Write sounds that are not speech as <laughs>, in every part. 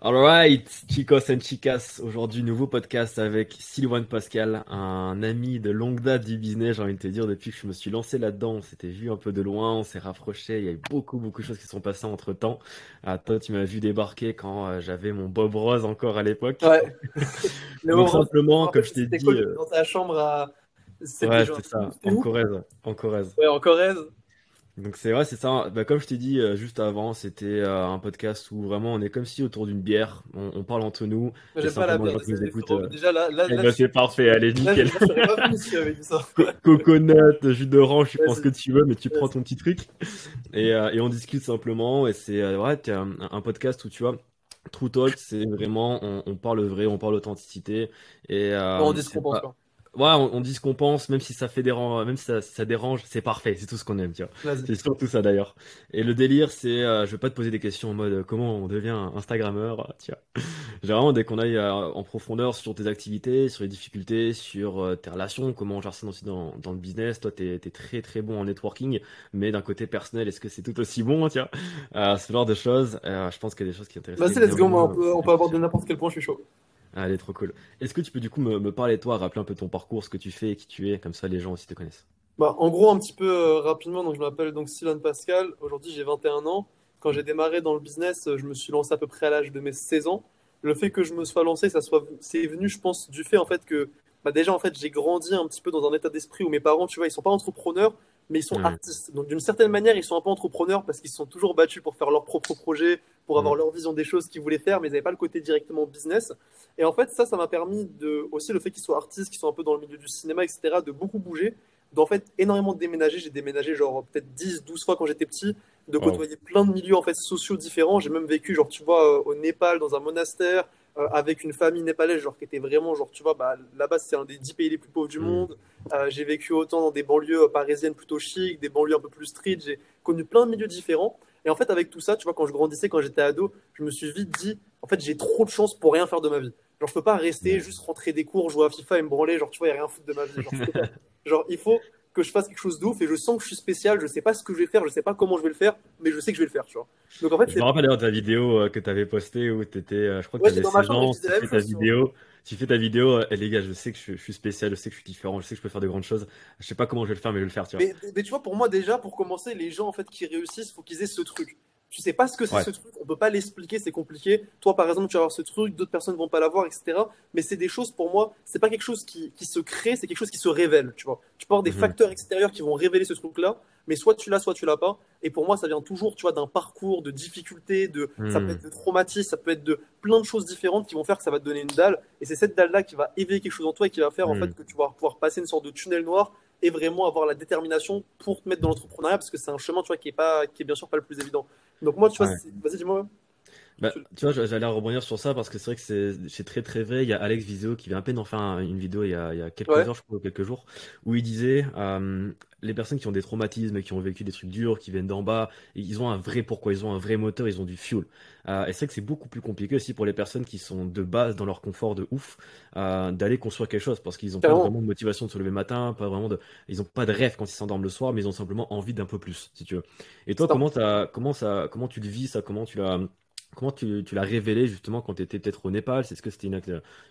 Alright, chicos and chicas, aujourd'hui nouveau podcast avec Sylvain Pascal, un ami de longue date du business, j'ai envie de te dire, depuis que je me suis lancé là-dedans, on s'était vu un peu de loin, on s'est rapproché, il y a eu beaucoup beaucoup de choses qui sont passées entre temps. Toi, tu m'as vu débarquer quand j'avais mon Bob Rose encore à l'époque. Ouais. Donc simplement, comme je t'ai dit... Cool, euh, Dans ta chambre à... Ouais, c'est ça, en Corrèze. En Corrèze. Ouais, en Corrèze. Donc c'est vrai, c'est ça. Bah, comme je t'ai dit euh, juste avant, c'était euh, un podcast où vraiment on est comme si autour d'une bière, on, on parle entre nous. J'aime pas la bière. Nous écoute, euh... Déjà là, là, eh là ben, c'est parfait, allez nickel. ça. <laughs> Coconut, jus d'orange, tu prends ce que tu veux, mais tu prends ton petit truc et, euh, et on discute simplement. Et c'est ouais, un, un podcast où tu vois. True Talk, c'est vraiment, on, on, parle vrai, on parle authenticité. Et, euh, on dit ce qu'on pense pas ouais, on, dit ce qu'on pense, même si ça fait dérange, même si ça, ça dérange, c'est parfait, c'est tout ce qu'on aime, tu vois. C'est surtout ça d'ailleurs. Et le délire, c'est, euh, je vais pas te poser des questions en mode euh, comment on devient Instagrammeur, <laughs> tu vois. Généralement, dès qu'on aille euh, en profondeur sur tes activités, sur les difficultés, sur tes relations, comment on gère ça aussi dans, dans le business. Toi, t'es es très très bon en networking, mais d'un côté personnel, est-ce que c'est tout aussi bon, tu vois Ce genre de choses, je pense qu'il y a des choses qui intéressent. Vas-y, let's go, on peut, on peut aborder n'importe quel point, je suis chaud. Allez, trop cool. Est-ce que tu peux du coup me, me parler toi, rappeler un peu ton parcours, ce que tu fais et qui tu es, comme ça les gens aussi te connaissent bah, En gros, un petit peu euh, rapidement, donc je m'appelle donc Pascal. Aujourd'hui, j'ai 21 ans. Quand j'ai démarré dans le business, je me suis lancé à peu près à l'âge de mes 16 ans. Le fait que je me sois lancé, ça soit, c'est venu, je pense, du fait en fait que bah, déjà en fait j'ai grandi un petit peu dans un état d'esprit où mes parents, tu vois, ils sont pas entrepreneurs, mais ils sont artistes. Donc d'une certaine manière, ils sont un peu entrepreneurs parce qu'ils se sont toujours battus pour faire leur propre projet, pour avoir leur vision des choses qu'ils voulaient faire, mais ils n'avaient pas le côté directement business. Et en fait, ça, ça m'a permis de aussi le fait qu'ils soient artistes, qu'ils soient un peu dans le milieu du cinéma, etc., de beaucoup bouger, d'en fait énormément déménager. J'ai déménagé genre peut-être 10, 12 fois quand j'étais petit, de côtoyer plein de milieux en fait sociaux différents. J'ai même vécu genre tu vois au Népal dans un monastère, euh, avec une famille népalaise, genre qui était vraiment, genre, tu vois, bah, là-bas, c'est un des dix pays les plus pauvres du mm. monde. Euh, j'ai vécu autant dans des banlieues euh, parisiennes plutôt chic, des banlieues un peu plus street. J'ai connu plein de milieux différents. Et en fait, avec tout ça, tu vois, quand je grandissais, quand j'étais ado, je me suis vite dit, en fait, j'ai trop de chance pour rien faire de ma vie. Genre, je peux pas rester, juste rentrer des cours, jouer à FIFA et me branler, genre, tu vois, a rien foutre de ma vie. Genre, <laughs> genre il faut que je fasse quelque chose d'ouf et je sens que je suis spécial, je sais pas ce que je vais faire, je sais pas comment je vais le faire, mais je sais que je vais le faire, tu vois. Donc en fait, je me rappelle d'ailleurs ta vidéo euh, que tu avais postée où tu étais, euh, je crois que tu avais 16 ans, tu fais ta vidéo, tu fais ta vidéo, et les gars, je sais que je, suis spécial, je sais que je suis différent, je sais que je peux faire de grandes choses, je sais pas comment je vais le faire, mais je vais le faire, tu vois. Mais, mais tu vois, pour moi déjà, pour commencer, les gens en fait qui réussissent, faut qu'ils aient ce truc tu sais pas ce que c'est ce truc, on peut pas l'expliquer, c'est compliqué. Toi, par exemple, tu vas avoir ce truc, d'autres personnes vont pas l'avoir, etc. Mais c'est des choses pour moi, c'est pas quelque chose qui, qui se crée, c'est quelque chose qui se révèle, tu vois. Tu peux avoir des mhm. facteurs extérieurs qui vont révéler ce truc-là, mais soit tu l'as, soit tu l'as pas. Et pour moi, ça vient toujours, tu vois, d'un parcours, de difficultés, de, ça peut mhm. être de traumatisme, ça peut être de plein de choses différentes qui vont faire que ça va te donner une dalle. Et c'est cette dalle-là qui va éveiller quelque chose en toi et qui va faire, en mhm. fait, que tu vas pouvoir passer une sorte de tunnel noir et vraiment avoir la détermination pour te mettre dans l'entrepreneuriat parce que c'est un chemin, tu vois, qui est pas, qui est bien sûr pas le plus évident. Donc moi, tu vois, vas-y, dis-moi. Bah, tu vois, j'allais rebondir sur ça parce que c'est vrai que c'est très très vrai. Il y a Alex Viseo qui vient à peine d'en faire une vidéo il y a, il y a quelques heures, je crois, quelques jours, où il disait euh, les personnes qui ont des traumatismes, qui ont vécu des trucs durs, qui viennent d'en bas, ils ont un vrai pourquoi, ils ont un vrai moteur, ils ont du fuel. Euh, et c'est vrai que c'est beaucoup plus compliqué aussi pour les personnes qui sont de base dans leur confort de ouf euh, d'aller construire quelque chose parce qu'ils n'ont pas vraiment de motivation de se lever le matin, pas vraiment de, ils ont pas de rêve quand ils s'endorment le soir, mais ils ont simplement envie d'un peu plus, si tu veux. Et toi, comment, comment, ça, comment tu le vis ça, comment tu l'as Comment tu, tu l'as révélé justement quand tu étais peut-être au Népal? C'est ce que c'était une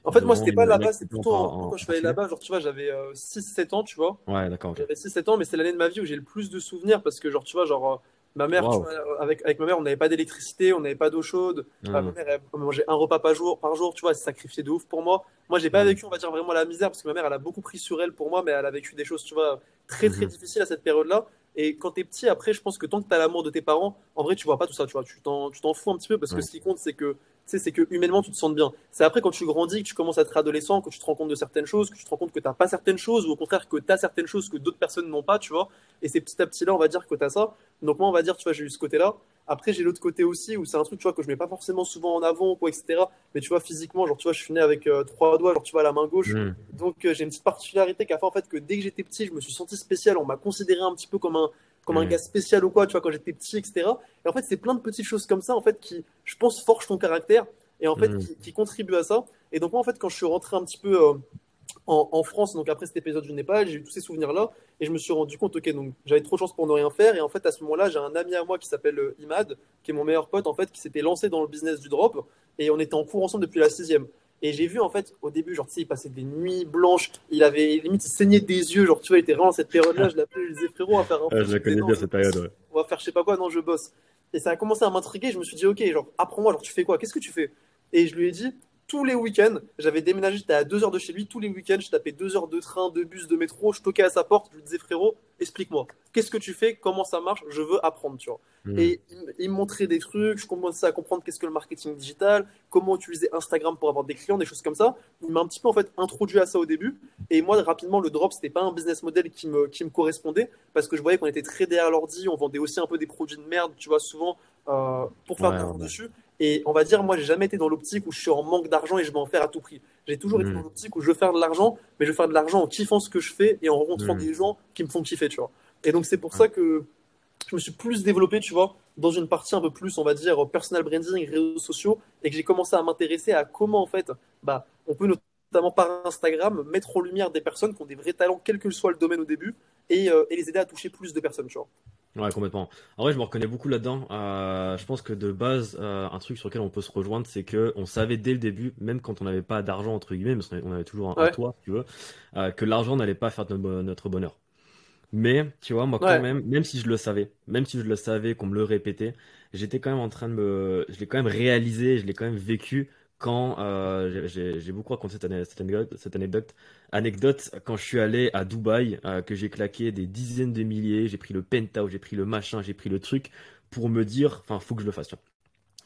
En fait, moi, c'était pas là-bas, c'est plutôt quand je suis allé là-bas? Genre, tu vois, j'avais 6-7 euh, ans, tu vois. Ouais, d'accord. J'avais 6-7 ans, mais c'est l'année de ma vie où j'ai le plus de souvenirs parce que, genre, tu vois, genre, euh, ma mère, tu vois, avec, avec ma mère, on n'avait pas d'électricité, on n'avait pas d'eau chaude. Mmh. Ma mère, elle mangeait un repas par jour, par jour, tu vois, elle s'est sacrifiée de ouf pour moi. Moi, j'ai pas mmh. vécu, on va dire, vraiment la misère parce que ma mère, elle a beaucoup pris sur elle pour moi, mais elle a vécu des choses, tu vois, très, très mmh. difficiles à cette période-là. Et quand t'es petit, après, je pense que tant que t'as l'amour de tes parents, en vrai, tu vois pas tout ça, tu vois. Tu t'en, tu t'en fous un petit peu parce que ce qui compte, c'est que, c'est que humainement, tu te sens bien. C'est après quand tu grandis, que tu commences à être adolescent, que tu te rends compte de certaines choses, que tu te rends compte que t'as pas certaines choses, ou au contraire que t'as certaines choses que d'autres personnes n'ont pas, tu vois. Et c'est petit à petit là, on va dire que t'as ça. Donc moi, on va dire, tu vois, j'ai eu ce côté-là. Après, j'ai l'autre côté aussi où c'est un truc, tu vois, que je mets pas forcément souvent en avant, quoi, etc. Mais tu vois, physiquement, genre, tu vois, je suis né avec euh, trois doigts, genre, tu vois, la main gauche. Mm. Donc, euh, j'ai une petite particularité qui a fait, en fait, que dès que j'étais petit, je me suis senti spécial. On m'a considéré un petit peu comme un, comme un mm. gars spécial ou quoi, tu vois, quand j'étais petit, etc. Et en fait, c'est plein de petites choses comme ça, en fait, qui, je pense, forgent ton caractère et en fait, mm. qui, qui, contribuent à ça. Et donc, moi, en fait, quand je suis rentré un petit peu, euh, en, France, donc après cet épisode du Népal, j'ai eu tous ces souvenirs-là et je me suis rendu compte, ok, donc j'avais trop de chance pour ne rien faire. Et en fait, à ce moment-là, j'ai un ami à moi qui s'appelle euh, Imad, qui est mon meilleur pote, en fait, qui s'était lancé dans le business du drop et on était en cours ensemble depuis la sixième. Et j'ai vu, en fait, au début, genre, tu sais, il passait des nuits blanches, il avait limite, il saignait des yeux, genre, tu vois, il était vraiment dans cette période-là. Je l'appelais, je disais, frérot, on va faire un. je la connais bien cette période, ouais. On va faire je sais pas quoi, non, je bosse. Et ça a commencé à m'intriguer. Je me suis dit, ok, genre, apprends-moi, genre, tu fais quoi Qu'est-ce que tu fais? Et je lui ai dit, tous les week-ends. J'avais déménagé, j'étais à deux heures de chez lui. Tous les week-ends, je tapais deux heures de train, de bus, de métro. Je toquais à sa porte. Je lui disais, frérot, explique-moi. Qu'est-ce que tu fais? Comment ça marche? Je veux apprendre, tu vois. Hmm. Et il, me montrait des trucs. Je commençais à comprendre qu'est-ce que le marketing digital, comment utiliser Instagram pour avoir des clients, des choses comme ça. Il m'a un petit peu, en fait, introduit à ça au début. Et moi, rapidement, le drop, c'était pas un business model qui me, qui me correspondait parce que je voyais qu'on était très derrière l'ordi. On vendait aussi un peu des produits de merde, tu vois, souvent, euh, pour faire ouais, dessus. Et on va dire, moi, j'ai jamais été dans l'optique où je suis en manque d'argent et je vais en faire à tout prix. J'ai toujours été hmm. dans l'optique où je veux faire de l'argent, mais je veux faire de l'argent en kiffant ce que je fais et en rencontrant hmm. des gens qui me font kiffer, tu vois. Et donc, c'est pour ça que je me suis plus développé, tu vois, dans une partie un peu plus, on va dire, personal branding, réseaux sociaux, et que j'ai commencé à m'intéresser à comment, en fait, bah, on peut notamment par Instagram mettre en lumière des personnes qui ont des vrais talents, quel que soit le domaine au début, et, euh, et les aider à toucher plus de personnes, vois. Ouais, complètement. En vrai, je me reconnais beaucoup là-dedans. Euh, je pense que de base, euh, un truc sur lequel on peut se rejoindre, c'est que on savait dès le début, même quand on n'avait pas d'argent entre guillemets, mais on avait toujours un, toit, si tu veux, euh, que l'argent n'allait pas faire notre, bonheur. Mais tu vois, moi quand même, même si je le savais, même si je le savais, qu'on me le répétait, j'étais quand même en train de me, je l'ai quand même réalisé, je l'ai quand même vécu quand euh, j'ai beaucoup raconté cette, anecdote, cette anecdote, anecdote, quand je suis allé à Dubaï, euh, que j'ai claqué des dizaines de milliers, j'ai pris le penthouse, j'ai pris le machin, j'ai pris le truc pour me dire, enfin, faut que je le fasse.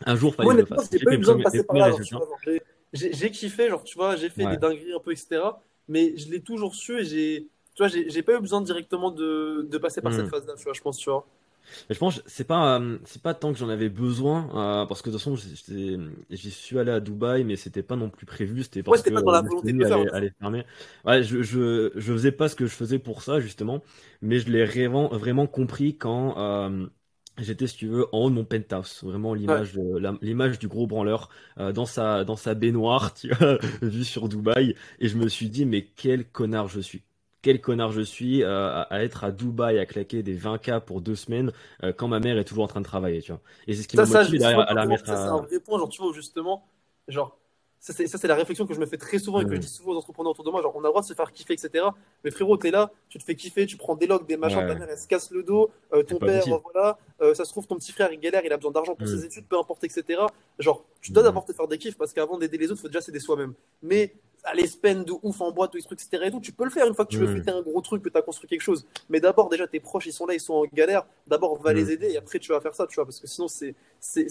Un jour, fallait que je le fasse. J'ai pas eu besoin de passer par là. J'ai kiffé, genre, tu vois, j'ai fait des dingueries un peu, etc. Mais je l'ai toujours su et j'ai, tu vois, j'ai pas eu besoin directement de, de passer par cette hmm. phase-là, tu vois, je pense, tu vois. Mais je pense c'est pas euh, c'est pas tant que j'en avais besoin euh, parce que de toute façon j'y suis allé à Dubaï mais c'était pas non plus prévu c'était parce que pas dans la volonté de allait, fermer. Ouais je, je je faisais pas ce que je faisais pour ça justement mais je l'ai vraiment vraiment compris quand euh, J'étais, si tu veux, en haut de mon penthouse, vraiment l'image, l'image du gros branleur dans sa dans sa baignoire, <laughs> tu vois, vue sur Dubaï, et je me suis dit mais quel connard je suis quel connard je suis euh, à, être à Dubaï à claquer des 20K pour deux semaines euh, quand ma mère est toujours en train de travailler, tu vois. Et c'est ce qui m'a motivé derrière à la mettre à... C'est un vrai point, genre, tu vois, justement, genre, ça c'est la réflexion que je me fais très souvent et que je dis souvent aux entrepreneurs autour de moi, genre, on a le droit de se faire kiffer, etc. Mais frérot, t'es là, tu te fais kiffer, tu prends des logs, des machins, ta mère, elle se casse le dos, euh, ton père, voilà, ça se trouve, ton petit frère, il galère, il a besoin d'argent pour ses études, peu importe, etc. Genre, tu dois d'abord te faire des kiffs parce qu'avant d'aider les autres, faut déjà s'aider soi-même. Mais aller spend de ouf en boîte, tous les trucs, etc. Et tout, tu peux le faire une fois que tu veux fêter un gros truc, que tu as construit quelque chose. Mais d'abord, déjà, tes proches, ils sont là, ils sont en galère. D'abord, va les aider et après, tu vas faire ça, tu vois, parce que sinon, c'est c'est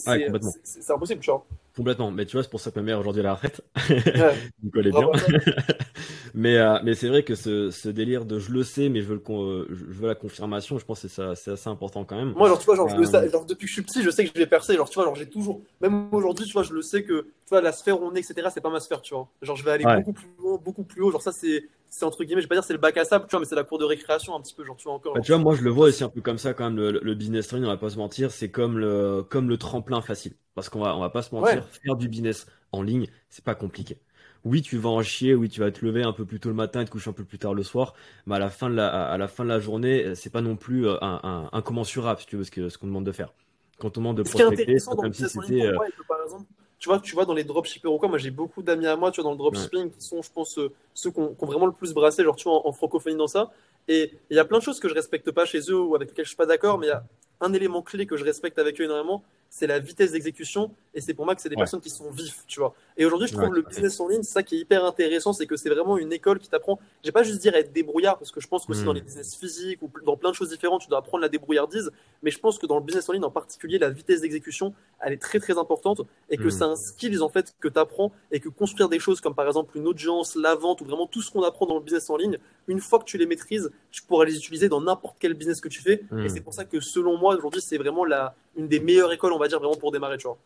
impossible, tu vois. Complètement. Mais tu vois, c'est pour ça que ma mère aujourd'hui la retraite. Ouais. <laughs> Donc elle est bien. <laughs> mais euh, mais c'est vrai que ce, ce, délire de je le sais, mais je veux, le, euh, je veux la confirmation, je pense que c'est assez important quand même. Moi, genre, tu vois, genre, je le euh, genre, depuis que je suis petit, je sais que je vais percer. Genre, tu vois, genre, j'ai toujours, même aujourd'hui, tu vois, je le sais que, tu vois, la sphère où on est, etc., c'est pas ma sphère, tu vois. Genre, je vais aller beaucoup plus loin, beaucoup plus haut. Genre, ça, c'est c'est entre guillemets, je vais pas dire c'est le bac à sable, tu vois, mais c'est la cour de récréation un petit peu, genre tu vois encore. Bah, tu vois, moi je le vois aussi un peu comme ça quand même le, business en ligne, on va pas se mentir, c'est comme le comme le tremplin facile, parce qu'on va on va pas se mentir, faire du business en ligne, c'est pas compliqué. Oui, tu vas en chier, oui, tu vas te lever un peu plus tôt le matin et te coucher un peu plus tard le soir, mais à la fin de la à la fin de la journée, c'est pas non plus euh, un, un, incommensurable, si tu veux, ce ce qu'on demande de faire. Quand on demande de prospecter, c'est comme si c'était euh, par exemple tu vois, tu vois, dans les dropshippers ou quoi, moi j'ai beaucoup d'amis à moi, tu vois, dans le dropshipping qui sont, je pense, euh, ceux qui ont, vraiment le plus brassé, genre, tu vois, en, francophonie dans ça. Et il y a plein de choses que je respecte pas chez eux ou avec lesquelles je suis pas d'accord, mais il y a un élément clé que je respecte avec eux énormément, c'est la vitesse d'exécution. Et c'est pour moi que c'est des personnes qui sont vifs, tu vois. Et aujourd'hui, je trouve le business en ligne, ça qui est hyper intéressant, c'est que c'est vraiment une école qui t'apprend. J'ai pas juste dire être débrouillard, parce que je pense qu'aussi dans hmm. les business physiques ou dans plein de choses différentes, tu dois apprendre la débrouillardise. Mais je pense que dans le business en ligne, en particulier, la vitesse d'exécution, elle est très très importante et que hmm. c'est un skill en fait que tu apprends et que construire des choses comme par exemple une audience, la vente ou vraiment tout ce qu'on apprend dans le business en ligne, une fois que tu les maîtrises, tu pourras les utiliser dans n'importe quel business que tu fais. Et hmm. c'est pour ça que selon moi, aujourd'hui, c'est vraiment la, une des meilleures écoles, on va dire, vraiment pour démarrer, tu vois.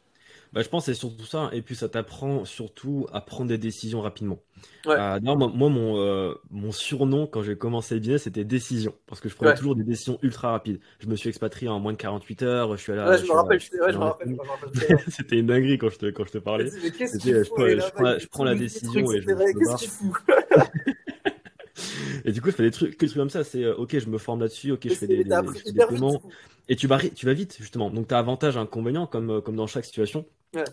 Bah, je pense que c'est surtout ça. Et puis ça t'apprend surtout à prendre des décisions rapidement. Euh, moi, mon, euh, mon surnom quand j'ai commencé le business, c'était décision. Parce que je prenais toujours des décisions ultra rapides. Je me suis expatrié en moins de 48 heures. Je suis allé Ouais, je, me rappelle, je, me rappelle, <laughs> c'était une dinguerie quand je te, quand je te parlais. je, prends, la décision et je Qu'est-ce fout <laughs> <laughs> et du coup, je fais des trucs, que des trucs comme ça. C'est ok, je me forme là-dessus. Ok, je fais des, des, et tu vas, tu vas vite justement. Donc tu as avantage, inconvénient comme comme dans chaque situation.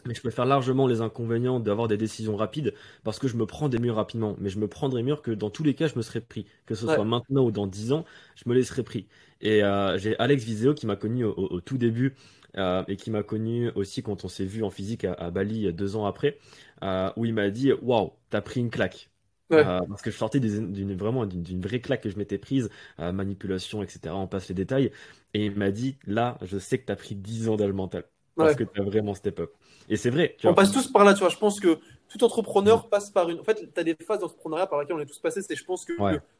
Mais je préfère largement les inconvénients d'avoir des décisions rapides parce que je me prends des murs rapidement. Mais je me prends des murs que dans tous les cas, je me serais pris. Que ce soit maintenant ou dans 10 ans, je me laisserais pris. Et euh, j'ai Alex Viseo qui m'a connu au, tout début euh, et qui m'a connu aussi quand on s'est vu en physique à, Bali deux ans après, euh, où il m'a dit Waouh, t'as pris une claque. parce que je sortais d'une vraiment d'une vraie claque que je m'étais prise, manipulation, etc. On passe les détails. Et il m'a dit Là, je sais que t'as pris 10 ans d'âge mental. Parce que t'as vraiment step up. Et c'est vrai. on passe tous par là, tu vois. Je pense que tout entrepreneur mm. passe par une. En fait, tu as des phases d'entrepreneuriat par lesquelles on est tous passés. C'est, je pense que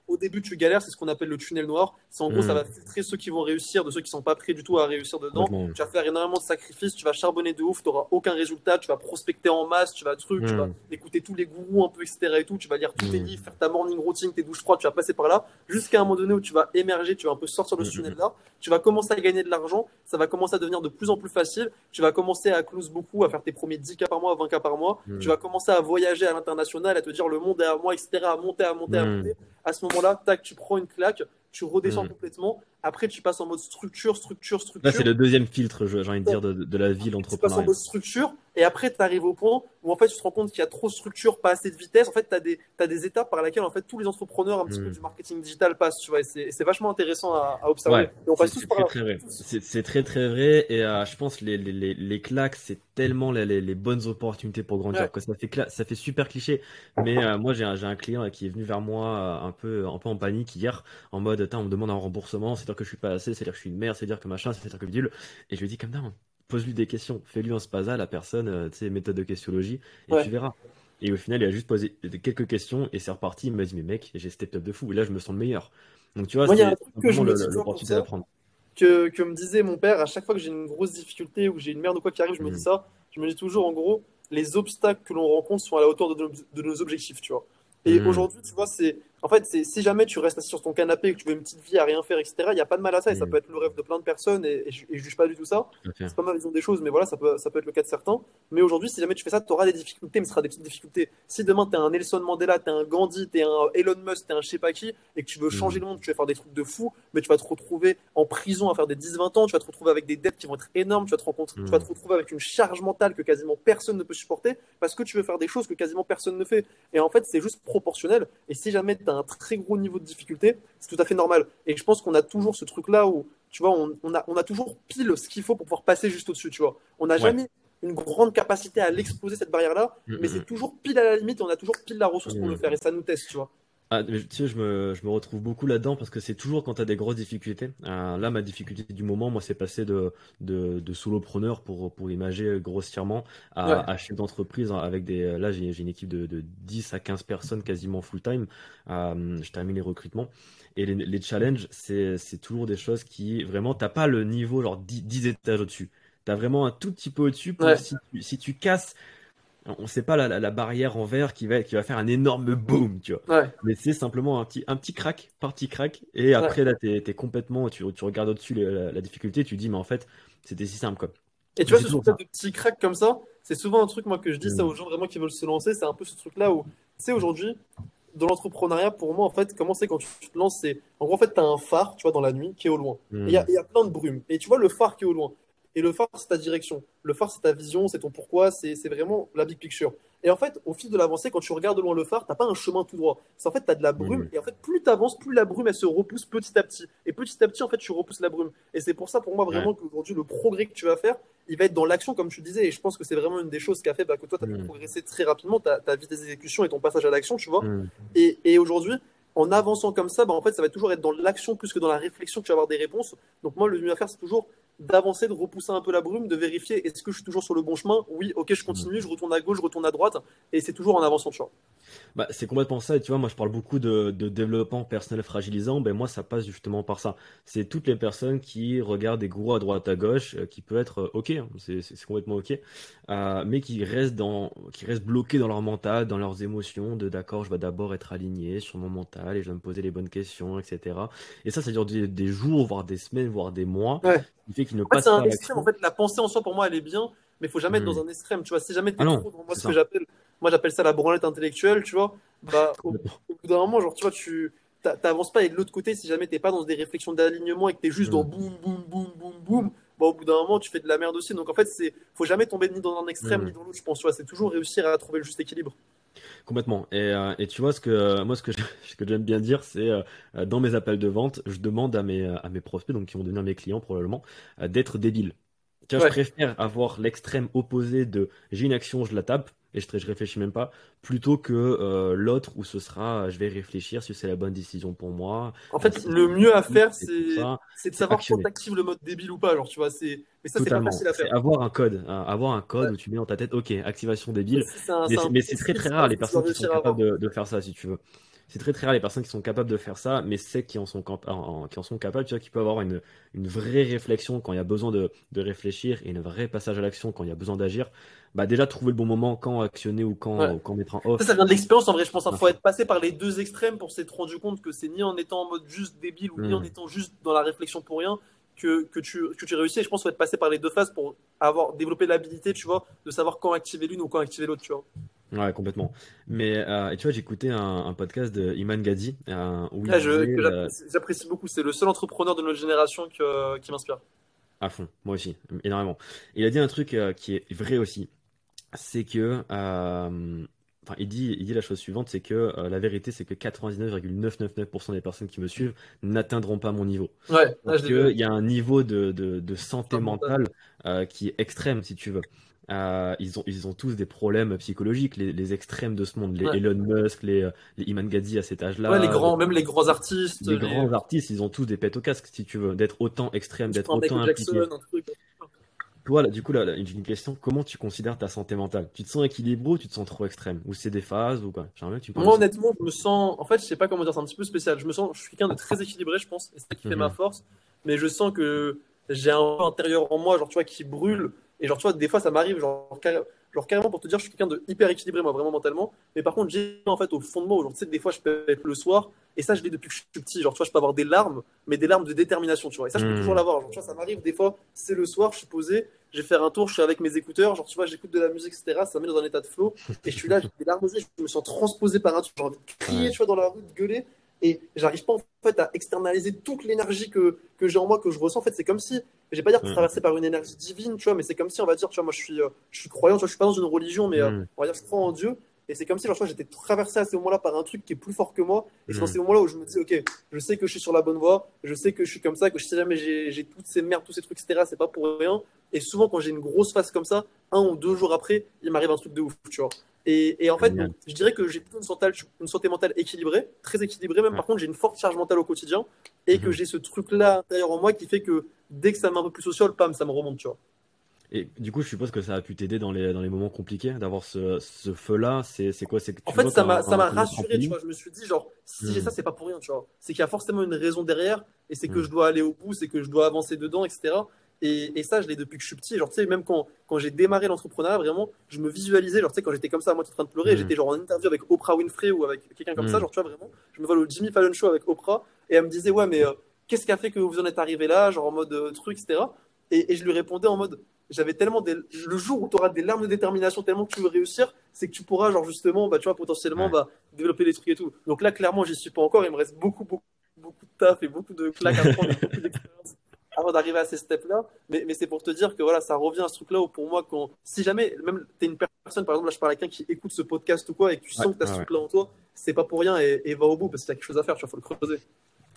au début, tu galères. C'est ce qu'on appelle le tunnel noir. C'est en gros, ça mm. va filtrer ceux qui vont réussir de ceux qui sont pas prêts du tout à réussir dedans. Tu vas faire énormément de sacrifices. Tu vas charbonner de ouf. Tu n'auras aucun résultat. Tu vas prospecter en masse. Tu vas truc. Tu vas mm. écouter tous les gourous un peu, etc. Et tout. Tu vas lire tous tes livres, faire ta morning routine, tes douches froides. Tu vas passer par là jusqu'à un moment donné où tu vas émerger. Tu vas un peu sortir de ce tunnel-là. Tu vas commencer à gagner de l'argent. Ça va commencer à devenir de plus en plus facile. Tu vas commencer à close beaucoup, à faire tes premiers 10K par mois, 20K par mois. Tu vas commencer à voyager à international, à te dire le monde est à moi, etc., à monter, à monter, à hmm. monter. À ce moment-là, tac, tu prends une claque, tu redescends hmm. complètement. Après, tu passes en mode structure, structure, structure. Là, c'est le deuxième filtre, j'ai envie de dire, de, de la vie, l'entrepreneuriat. Tu passes en mode structure, et après, tu arrives au point où en fait, tu te rends compte qu'il y a trop de structure, pas assez de vitesse. En fait, tu as des, as des étapes par lesquelles en fait, tous les entrepreneurs un petit peu hmm. du marketing digital passent. Tu vois, et c'est vachement intéressant à, observer. et on passe tous par là. C'est très très vrai. Et euh, je pense les, les, les, claques, c'est tellement les, les, bonnes opportunités pour grandir. Ça, fait ça fait super cliché. Mais euh, moi, j'ai un, un, client qui est venu vers moi euh, un peu, un peu en panique hier, en mode, on me demande un remboursement, c'est-à-dire que je suis pas assez, c'est-à-dire que je suis une merde, c'est-à-dire que machin, c'est-à-dire que bidule. Et je lui dis, comme ça pose-lui des questions, fais-lui un spasa à la personne, euh, tu sais, méthode de questionologie, et tu verras. Et au final, il a juste posé quelques questions et c'est reparti. Il m'a dit, mais mec, j'ai step up de fou. Et là, je me sens le meilleur. Donc, tu vois, c'est l'opportunité d'apprendre. Que, que me disait mon père, à chaque fois que j'ai une grosse difficulté ou que j'ai une merde ou quoi qui arrive, je me dis ça. Je me dis toujours, en gros, les obstacles que l'on rencontre sont à la hauteur de nos, de nos objectifs, tu vois. Et mm. aujourd'hui, tu vois, c'est en fait, si jamais tu restes assis sur ton canapé et que tu veux une petite vie à rien faire, etc., il n'y a pas de mal à ça et ça peut être le rêve de plein de personnes et, je, ne juge pas du tout ça. C'est pas ma vision des choses, mais voilà, ça peut, ça peut être le cas de certains. Mais aujourd'hui, si jamais tu fais ça, tu auras des difficultés, mais ce sera des petites difficultés. Si demain tu es un Nelson Mandela, tu es un Gandhi, tu es un Elon Musk, tu es un je sais pas qui et que tu veux mm. changer le monde, tu veux faire des trucs de fou, mais tu vas te retrouver en prison à faire des 10-20 ans, tu vas te retrouver avec des dettes qui vont être énormes, tu vas te, rencontrer, tu vas te mm. retrouver avec une charge mentale que quasiment personne ne peut supporter parce que tu veux faire des choses que quasiment personne ne fait. Et en fait, c'est juste proportionnel. Et si jamais tu un très gros niveau de difficulté, c'est tout à fait normal. Et je pense qu'on a toujours ce truc-là où, tu vois, on, a, on a toujours pile ce qu'il faut pour pouvoir passer juste au-dessus, tu vois. On n'a jamais une grande capacité à l'exposer, cette barrière-là, mm, mais mm, c'est mm. toujours pile à la limite on a toujours pile la ressource pour le faire et ça nous teste, tu vois. Ah, tu sais, je me, je me retrouve beaucoup là-dedans parce que c'est toujours quand tu as des grosses difficultés. Euh, là, ma difficulté du moment, moi, c'est passé de, de, de, solopreneur pour, pour imager grossièrement à, chef d'entreprise avec des. Là, j'ai une équipe de, de 10 à 15 personnes quasiment full-time. Euh, je termine les recrutements. Et les, les challenges, c'est toujours des choses qui, vraiment, t'as pas le niveau, genre 10, 10 étages au-dessus. Tu as vraiment un tout petit peu au-dessus pour si, si tu casses on sait pas la, barrière en verre qui va, qui va faire un énorme boom, tu vois. Mais c'est simplement un petit, un petit crack, parti crack, et après là, tu es, complètement, tu, tu regardes au-dessus la, difficulté, tu dis, mais en fait, c'était si simple, quoi. Et tu vois, ce truc de petits cracks comme ça, c'est souvent un truc, moi, que je dis ça mm. aux gens vraiment qui veulent se lancer, c'est un peu ce truc-là où, tu sais, aujourd'hui, dans l'entrepreneuriat, pour moi, en fait, comment c'est quand tu te lances, c'est, en gros, en fait, tu as un phare, tu vois, dans la nuit, qui est au loin. Mm. Il y, a, y a plein de brume. Et tu vois, le phare qui est au loin. Et le phare, c'est ta direction. Le phare, c'est ta vision, c'est ton pourquoi, c'est vraiment la big picture. Et en fait, au fil de l'avancée, quand tu regardes loin le phare, t'as pas un chemin tout droit. C'est en fait, tu as de la brume. Et en fait, plus tu avances, plus la brume, elle se repousse petit à petit. Et petit à petit, en fait, tu repousses la brume. Et c'est pour ça, pour moi, vraiment, qu'aujourd'hui, le progrès que tu vas faire, il va être dans l'action, comme tu disais. Et je pense que c'est vraiment une des choses qui a fait bah, que toi, tu as pu progresser très rapidement, ta, ta vitesse d'exécution et ton passage à l'action, tu vois. Et, et aujourd'hui, en avançant comme ça, bah, en fait, ça va toujours être dans l'action plus que dans la réflexion que tu vas avoir des réponses. Donc moi, le mieux à faire, c'est toujours d'avancer, de repousser un peu la brume, de vérifier est-ce que je suis toujours sur le bon chemin? Oui, ok, je continue, je retourne à gauche, je retourne à droite, et c'est toujours en avançant, tu vois. Bah, c'est complètement ça, et tu vois, moi je parle beaucoup de, développement personnel fragilisant, ben moi ça passe justement par ça. C'est toutes les personnes qui regardent des gros à droite à gauche, euh, qui peut être euh, ok, hein, c'est complètement ok, euh, mais qui restent, dans, qui restent bloqués dans leur mental, dans leurs émotions, de d'accord, je vais d'abord être aligné sur mon mental et je vais me poser les bonnes questions, etc. Et ça, ça dure des, jours, voire des semaines, voire des mois. Ouais. Fait qu'ils ne pas. En fait, la pensée en soi, pour moi, elle est bien, mais il faut jamais être dans hmm. un extrême. Tu vois, si jamais tu es ah trop dans moi, ce que j'appelle, moi, j'appelle ça la branlette intellectuelle, tu vois. Bah, au, bout d'un moment, genre, tu vois, tu t'avances pas et de l'autre côté, si jamais t'es pas dans des réflexions d'alignement et que t'es juste dans mm. boum, boum, boum, boum, boum, bah, au bout d'un moment, tu fais de la merde aussi. Donc en fait, c'est faut jamais tomber ni dans un extrême mm. ni dans l'autre, je pense. Tu vois, c'est toujours réussir à trouver le juste équilibre. Complètement. Et, euh, et, tu vois, ce que, moi, <laughs> ce que, j'aime bien dire, c'est euh, dans mes appels de vente, je demande à mes, à mes prospects, donc qui vont devenir mes clients probablement, euh, d'être débiles. Je préfère avoir l'extrême opposé de j'ai une action, je la tape, et je, je réfléchis même pas, plutôt que euh, l'autre où ce sera je vais réfléchir si c'est la bonne décision pour moi. En fait, le mieux à faire, c'est de savoir quand t'actives le mode débile ou pas. Genre, tu vois, c'est. Mais ça, c'est pas facile à faire. Avoir un code, hein, avoir un code où tu mets dans ta tête, ok, activation débile. mais c'est très très rare les personnes qui sont capables de, de, faire ça, si tu veux c'est très très rare les personnes qui sont capables de faire ça, mais c'est qui en sont, qui en sont capables, tu vois, qui peuvent avoir une, une vraie réflexion quand il y a besoin de, de réfléchir et un vrai passage à l'action quand il y a besoin d'agir. Bah déjà trouver le bon moment quand actionner ou quand, quand mettre en off. Ça, ça vient de l'expérience en vrai, je pense qu'il faut être passé par les deux extrêmes pour s'être rendu compte que c'est ni en étant en mode juste débile ou ni en hmm. étant juste dans la réflexion pour rien que, que, tu, que tu réussis. Et je pense qu'il faut être passé par les deux phases pour avoir développé l'habilité, tu vois, de savoir quand activer l'une ou quand activer l'autre, tu vois. Ouais, complètement. Mais euh, tu vois, écouté un, podcast de Iman Gadi. Euh, j'apprécie beaucoup. C'est le seul entrepreneur de notre génération qui m'inspire. À fond, moi aussi, énormément. Il a dit un truc euh, qui est vrai aussi. C'est que. Enfin, il dit, il dit la chose suivante c'est que la vérité, c'est que 99,999% des personnes qui me suivent n'atteindront pas mon niveau. Ouais, Parce qu'il y a un niveau de, de, de santé mentale qui est extrême, si tu veux. Euh, ils, ont, ils ont tous des problèmes psychologiques, les, extrêmes de ce monde, les Elon Musk, les, les Iman Gadi à cet âge-là. Ouais, les grands, même les grands artistes. Les, grands artistes, ils ont tous des pètes au casque, si tu veux, d'être autant extrême, d'être autant impliqué. Toi, là, du coup, là, là, une question, comment tu considères ta santé mentale? Tu te sens équilibré ou tu te sens trop extrême? Ou c'est des phases ou quoi? Moi, honnêtement, je me sens. En fait, je sais pas comment dire, c'est un petit peu spécial. Je me sens, je suis quelqu'un de très équilibré, je pense, et c'est ça qui fait ma mhm. force. Mais je sens que j'ai un intérieur en moi, genre, tu vois, qui brûle. Et genre, tu vois, des fois, ça m'arrive, genre, Genre, carrément, pour te dire, je suis quelqu'un de hyper équilibré, moi, vraiment mentalement. Mais par contre, j'ai en fait au fond de moi, genre, tu sais, des fois, je peux être le soir, et ça, je l'ai depuis que je suis petit. Genre, tu vois, je peux avoir des larmes, mais des larmes de détermination, tu vois. Et ça, je peux hmm. toujours l'avoir. Genre, tu vois, ça m'arrive des fois, c'est le soir, je suis posé, je vais faire un tour, je suis avec mes écouteurs, genre, tu vois, j'écoute de la musique, etc. Ça me met dans un état de flow, et je suis là, j'ai des larmes aux yeux, je me sens transposé par un truc, j'ai envie de crier, tu vois, dans la rue, de gueuler et j'arrive pas en fait à externaliser toute l'énergie que, que j'ai en moi, que je ressens. En fait, c'est comme si, je vais pas dire que traversé par une énergie divine, tu vois, mais c'est comme si, on va dire, tu vois, moi je suis, euh, je suis croyant, tu vois, je suis pas dans une religion, mais euh, on va dire, je crois en Dieu. Et c'est comme si, genre, j'étais traversé à ce moment-là par un truc qui est plus fort que moi. Et c'est dans ces moments-là où je me dis, ok, je sais que je suis sur la bonne voie, je sais que je suis comme ça, que si jamais j'ai toutes ces merdes, tous ces trucs, etc., c'est pas pour rien. Et souvent, quand j'ai une grosse phase comme ça, un ou deux jours après, il m'arrive un truc de ouf, tu vois. Et, en fait, je dirais que j'ai plutôt une santé, une santé, mentale équilibrée, très équilibrée. Même par contre, j'ai une forte charge mentale au quotidien et que mhm. j'ai ce truc-là intérieur en moi qui fait que dès que ça met un peu plus social, pam, ça me remonte, tu vois. Et du coup, je suppose que ça a pu t'aider dans les, dans les moments compliqués d'avoir ce, ce feu-là. C'est quoi c'est En fait, ça m'a rassuré, tu vois. Je me suis dit, genre, si j'ai mhm. ça, c'est pas pour rien, tu vois. C'est qu'il y a forcément une raison derrière et c'est que mhm. je dois aller au bout, c'est que je dois avancer dedans, etc. Et, ça, je l'ai depuis que je suis petit. Genre, tu sais, même quand, quand j'ai démarré l'entrepreneuriat, vraiment, je me visualisais, genre, tu sais, quand j'étais comme ça, moi, en train de pleurer, mm. j'étais genre en interview avec Oprah Winfrey ou avec quelqu'un comme ça, mm. genre, tu vois, vraiment, je me vois au Jimmy Fallon Show avec Oprah, et elle me disait, ouais, mais euh, qu'est-ce qui a fait que vous en êtes arrivé là, genre en mode euh, truc, etc. Et, je lui répondais en mode, j'avais tellement des... le jour où tu auras des larmes de détermination, tellement que tu veux réussir, c'est que tu pourras, genre, justement, bah, tu vois, potentiellement, bah, développer des trucs et tout. Donc là, clairement, j'y suis pas encore, il me reste beaucoup, beaucoup, beaucoup de taf et beaucoup de claques à prendre et beaucoup d'expérience avant d'arriver à ces steps-là. Mais, mais c'est pour te dire que voilà, ça revient à ce truc-là où pour moi, quand, si jamais, même tu es une personne, par exemple, là je parle à quelqu'un qui écoute ce podcast ou quoi, et que tu sens que tu as ce truc-là en toi, c'est pas pour rien et, va au bout parce qu'il y a quelque chose à faire, tu vois, faut le creuser.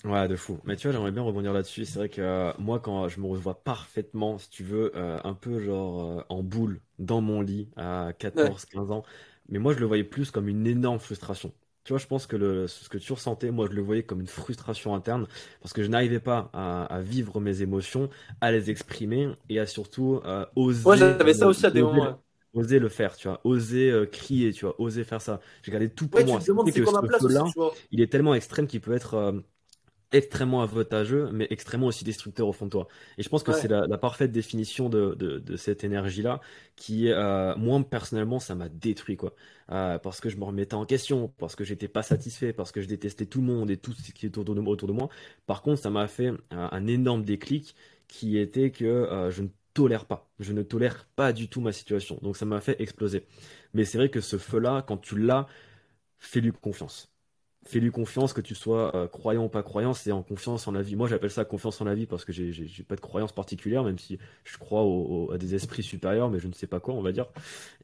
Ouais, de fou. Mais tu vois, j'aimerais bien rebondir là-dessus. C'est vrai que euh, moi, quand je me revois parfaitement, si tu veux, euh, un peu genre euh, en boule dans mon lit à 14, 15 ans, mais moi, je le voyais plus comme une énorme frustration. Tu vois, je pense que le, ce que tu ressentais, moi, je le voyais comme une frustration interne parce que je n'arrivais pas à, vivre mes émotions, à les exprimer et à surtout euh, oser. Moi, j'avais ça aussi à des moments. Oser le faire, tu vois, oser euh, crier, tu vois, oser faire ça. J'ai gardé tout pour moi. il est tellement extrême qu'il peut être euh, extrêmement avantageux, mais extrêmement aussi destructeur au fond de toi. Et je pense que c'est la, parfaite définition de, de, cette énergie-là, qui, euh, moi, personnellement, ça m'a détruit, quoi. Euh, parce que je me remettais en question, parce que j'étais pas satisfait, parce que je détestais tout le monde et tout ce qui est autour de, autour de moi. Par contre, ça m'a fait un, énorme déclic qui était que euh, je ne tolère pas. Je ne tolère pas du tout ma situation. Donc ça m'a fait exploser. Mais c'est vrai que ce feu-là, quand tu l'as, fais-lui confiance fais-lui confiance, que tu sois euh, croyant ou pas croyant, c'est en confiance en la vie. Moi, j'appelle ça confiance en la vie parce que j'ai pas de croyance particulière, même si je crois à des esprits supérieurs, mais je ne sais pas quoi, on va dire.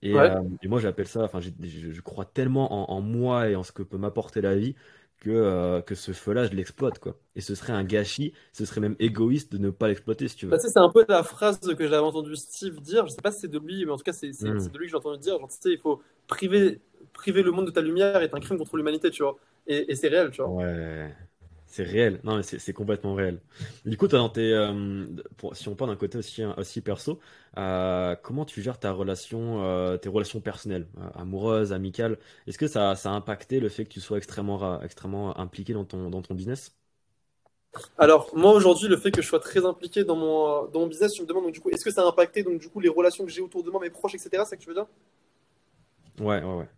Et, euh, moi, j'appelle ça, enfin, je, crois tellement en, moi et en ce que peut m'apporter la vie que, euh, que ce feu-là, je l'exploite, quoi. Et ce serait un gâchis, ce serait même égoïste de ne pas l'exploiter, si tu veux. Bah, c'est un peu la phrase que j'avais entendu Steve dire, je sais pas si c'est de lui, mais en tout cas, c'est hmm. de lui que j'ai entendu dire, genre, tu sais, il faut priver, priver le monde de ta lumière est un crime contre l'humanité, tu vois. Et, c'est réel, tu vois. Ouais. C'est réel, non, mais c'est complètement réel. Du coup, dans tes, euh, si on parle d'un côté aussi, aussi perso, euh, comment tu gères ta relation, euh, tes relations personnelles, amoureuses, amicales? Est-ce que ça, ça, a impacté le fait que tu sois extrêmement, extrêmement impliqué dans ton, dans ton business? Alors, moi aujourd'hui, le fait que je sois très impliqué dans mon, dans mon business, tu me demandes donc, du coup, est-ce que ça a impacté donc, du coup, les relations que j'ai autour de moi, mes proches, etc. C'est ça que tu veux dire? Ouais, ouais, ouais.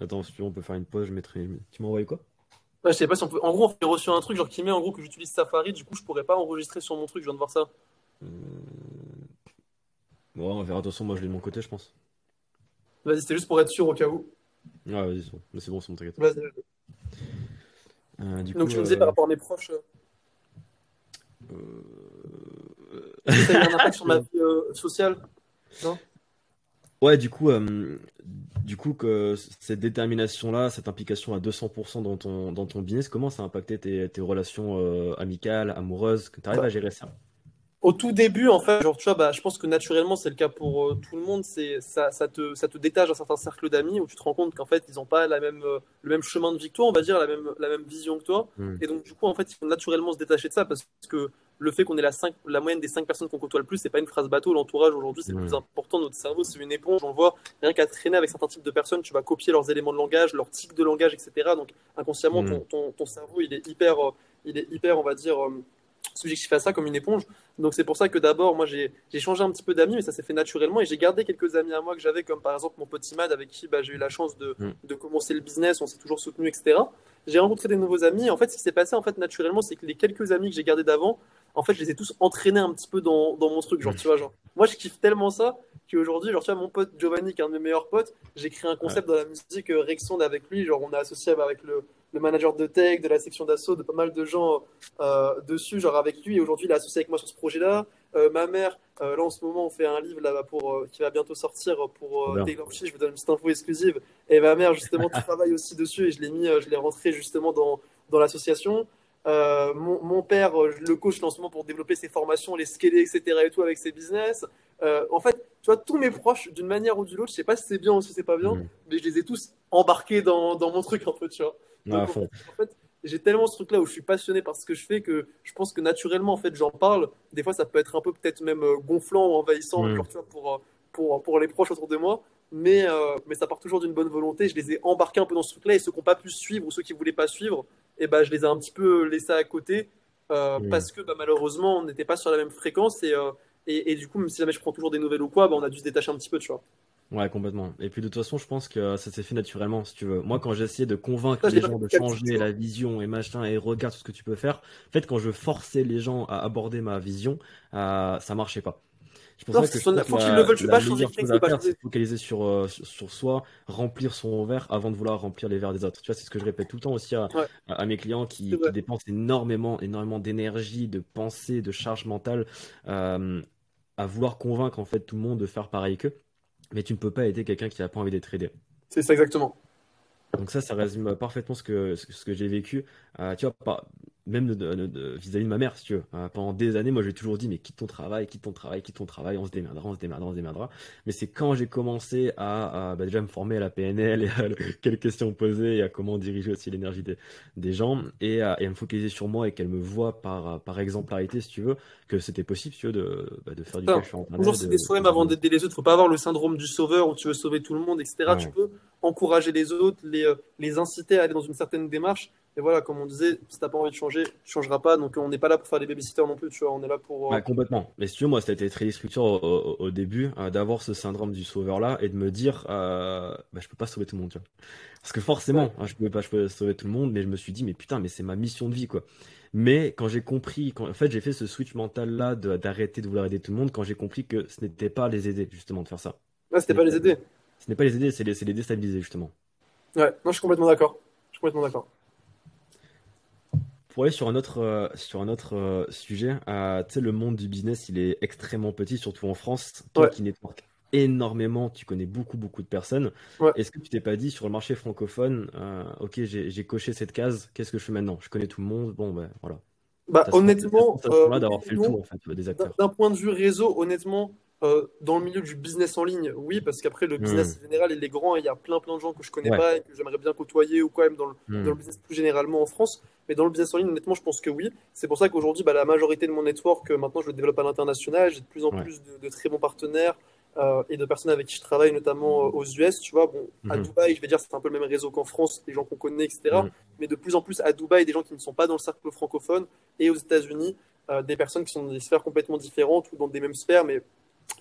Attends, si tu veux, on peut faire une pause, je mettrai. Tu m'as envoyé quoi? Ouais, je sais pas si on peut. En gros, on fait reçu un truc genre qui met en gros que j'utilise Safari, du coup, je pourrais pas enregistrer sur mon truc, je viens de voir ça. Hmm. Ouais, on verra. Attention, moi je l'ai de mon côté, je pense. Vas-y, c'était juste pour être sûr au cas où. Ah, vas-y, c'est bon, c'est bon, t'inquiète. Vas-y. Euh, Donc, tu me disais par euh, rapport à mes proches. Euh... Ça a eu un impact sur ma <laughs> vie euh, sociale Non? Ouais, du coup, euh, du coup que cette détermination-là, cette implication à 200% dans ton, dans ton business, comment ça a impacté tes, tes relations euh, amicales, amoureuses, que tu arrives à gérer ça? Au tout début, en fait, genre, tu vois, bah, je pense que naturellement, c'est le cas pour euh, tout le monde, c'est ça, ça, te, ça te détache d'un certain cercle d'amis où tu te rends compte qu'en fait, ils n'ont pas la même, le même chemin de toi, on va dire, la même, la même vision que toi. Hmm. Et donc, du coup, en fait, il faut naturellement se détacher de ça parce que le fait qu'on ait la, la moyenne des 5 personnes qu'on côtoie le plus, c'est pas une phrase bateau. L'entourage aujourd'hui, c'est le plus important. Notre cerveau, c'est une éponge. On le voit rien qu'à traîner avec certains types de personnes, tu vas copier leurs éléments de langage, leurs tics de langage, etc. Donc inconsciemment, mm. ton, cerveau, il est hyper, euh, il est hyper, on va dire, euh, subjectif à ça comme une éponge. Donc c'est pour ça que d'abord, moi, j'ai changé un petit peu d'amis, mais ça s'est fait naturellement. Et j'ai gardé quelques amis à moi que j'avais, comme par exemple mon petit Mad, avec qui bah, j'ai eu la chance de, mm. de commencer le business. On s'est toujours soutenu, etc. J'ai rencontré des nouveaux amis. En fait, ce qui s'est passé, en fait, naturellement, c'est que les quelques amis que j'ai gardés d'avant, en fait, je les ai tous entraînés un petit peu dans, dans mon truc. Genre, tu vois, genre, moi, je kiffe tellement ça qu'aujourd'hui, genre, tu vois, mon pote Giovanni, qui est un de mes meilleurs potes, j'ai créé un concept dans la musique euh, Rexonde avec lui. Genre, on a associé avec le, le manager de tech, de la section d'assaut, de pas mal de gens euh, dessus, genre avec lui. Et aujourd'hui, il est associé avec moi sur ce projet-là. Euh, ma mère, euh, là en ce moment, on fait un livre là pour qui va bientôt sortir pour Taylor Je vous donne une petite info exclusive. Et ma mère, justement, <laughs> travaille aussi dessus et je l'ai mis, je l'ai rentré justement dans, dans l'association. Euh, mon, mon, père, euh, le coach lancement pour développer ses formations, les scaler, etc. et tout avec ses business. Euh, en fait, tu vois, tous mes proches, d'une manière ou d'une autre, je sais pas si c'est bien ou si c'est pas bien, mm. mais je les ai tous embarqués dans, dans mon truc, un peu, tu vois. en fait, j'ai tellement ce truc-là où je suis passionné par ce que je fais que je pense que naturellement, en fait, j'en parle. Des fois, ça peut être un peu peut-être même gonflant ou envahissant, mm. tu vois, pour, pour, pour les proches autour de moi. Mais, mais ça part toujours d'une bonne volonté. Je les ai embarqués un peu dans ce truc-là et ceux qui n'ont pas pu suivre ou ceux qui voulaient pas suivre, et bah, je les ai un petit peu laissés à côté euh, parce que bah, malheureusement, on n'était pas sur la même fréquence. Euh, et, et, du coup, même si jamais je prends toujours des nouvelles ou quoi, bah, on a dû se détacher un petit peu, tu vois. Ouais, complètement. Et puis de toute façon, je pense que ça s'est fait naturellement, si tu veux. Moi, quand j'essayais de convaincre les gens de changer la vision et machin, et regarde tout ce que tu peux faire, en fait, quand je forçais les gens à aborder ma vision, euh, ça marchait pas. Pour ça que faut qu'ils le je pas changer C'est focaliser sur, euh, sur, sur, soi, remplir son verre avant de vouloir remplir les verres des autres. Tu vois, c'est ce que je répète tout le temps aussi à, à mes clients qui, qui, dépensent énormément, énormément d'énergie, de pensée, de charge mentale euh, à vouloir convaincre en fait tout le monde de faire pareil qu'eux. Mais tu ne peux pas aider quelqu'un qui n'a pas envie d'être aidé. C'est ça exactement. Donc ça, ça résume parfaitement ce que, ce que j'ai vécu. Euh, tu vois, pas, même vis-à-vis de, ma mère, si tu veux. Euh, pendant des années, moi, j'ai toujours dit, mais quitte ton travail, quitte ton travail, quitte ton travail, on se démerdera, on se démerdera, on se démerdera. Mais c'est quand j'ai commencé à, bah, déjà me former à la PNL <laughs> et à quelles questions poser et à comment diriger aussi l'énergie des, des, gens et à, me focaliser sur moi et qu'elle me voit par, par exemplarité, si tu veux, que c'était possible, si tu veux, de, bah, de faire du cash en Toujours, c'est des soi-même avant d'aider les autres. Faut pas avoir le syndrome du sauveur où tu veux sauver tout le monde, etc. Tu peux encourager les autres, les, euh, les inciter à aller dans une certaine démarche et voilà, comme on disait, si t'as pas envie de changer, tu changeras pas. Donc on n'est pas là pour faire des babysitters non plus, tu vois. On est là pour. Euh, complètement. Mais si tu veux, moi, ça a été très destructeur au, début euh, d'avoir ce syndrome du sauveur là et de me dire, euh, bah, je peux pas sauver tout le monde, tu vois. Parce que forcément, hein, je pouvais pas, je pouvais sauver tout le monde, mais je me suis dit, mais putain, mais c'est ma mission de vie, quoi. Mais quand j'ai compris, quand, en fait, j'ai fait ce switch mental là d'arrêter de, vouloir aider tout le monde quand j'ai compris que ce n'était pas les aider, justement, de faire ça. Ouais, c'était pas les aider. Ce n'est pas les aider, c'est les, les déstabiliser, justement. Ouais, non, je suis complètement d'accord. Je suis complètement d'accord. Pour aller sur un autre, euh, sur un autre euh, sujet, euh, tu sais, le monde du business, il est extrêmement petit, surtout en France. Toi Ouais, qui network énormément, tu connais beaucoup, beaucoup de personnes. ouais. Est-ce que tu t'es pas dit sur le marché francophone, ok, j'ai coché cette case, qu'est-ce que je fais maintenant? Je connais tout le monde, bon, ben voilà. Bah, honnêtement, euh, d'avoir fait le tour, en fait, des acteurs. d'un point de vue réseau, honnêtement, euh, dans le milieu du business en ligne, oui, parce qu'après, le Hmm. business en général, il est grand et il y a plein plein de gens que je connais Ouais. pas et que j'aimerais bien côtoyer ou quand même dans le, dans Hmm. le business plus généralement en France. Mais dans le business en ligne, honnêtement, je pense que oui. C'est pour ça qu'aujourd'hui, bah, la majorité de mon network, euh, maintenant, je le développe à l'international. J'ai de plus en Ouais. plus de, de très bons partenaires euh, et de personnes avec qui je travaille, notamment euh, aux US. Tu vois, bon, à Mhm. Dubaï, je vais dire, c'est un peu le même réseau qu'en France, des gens qu'on connaît, etc. Mhm. Mais de plus en plus à Dubaï, des gens qui ne sont pas dans le cercle francophone et aux États-Unis euh, des personnes qui sont dans des sphères complètement différentes ou dans des mêmes sphères, mais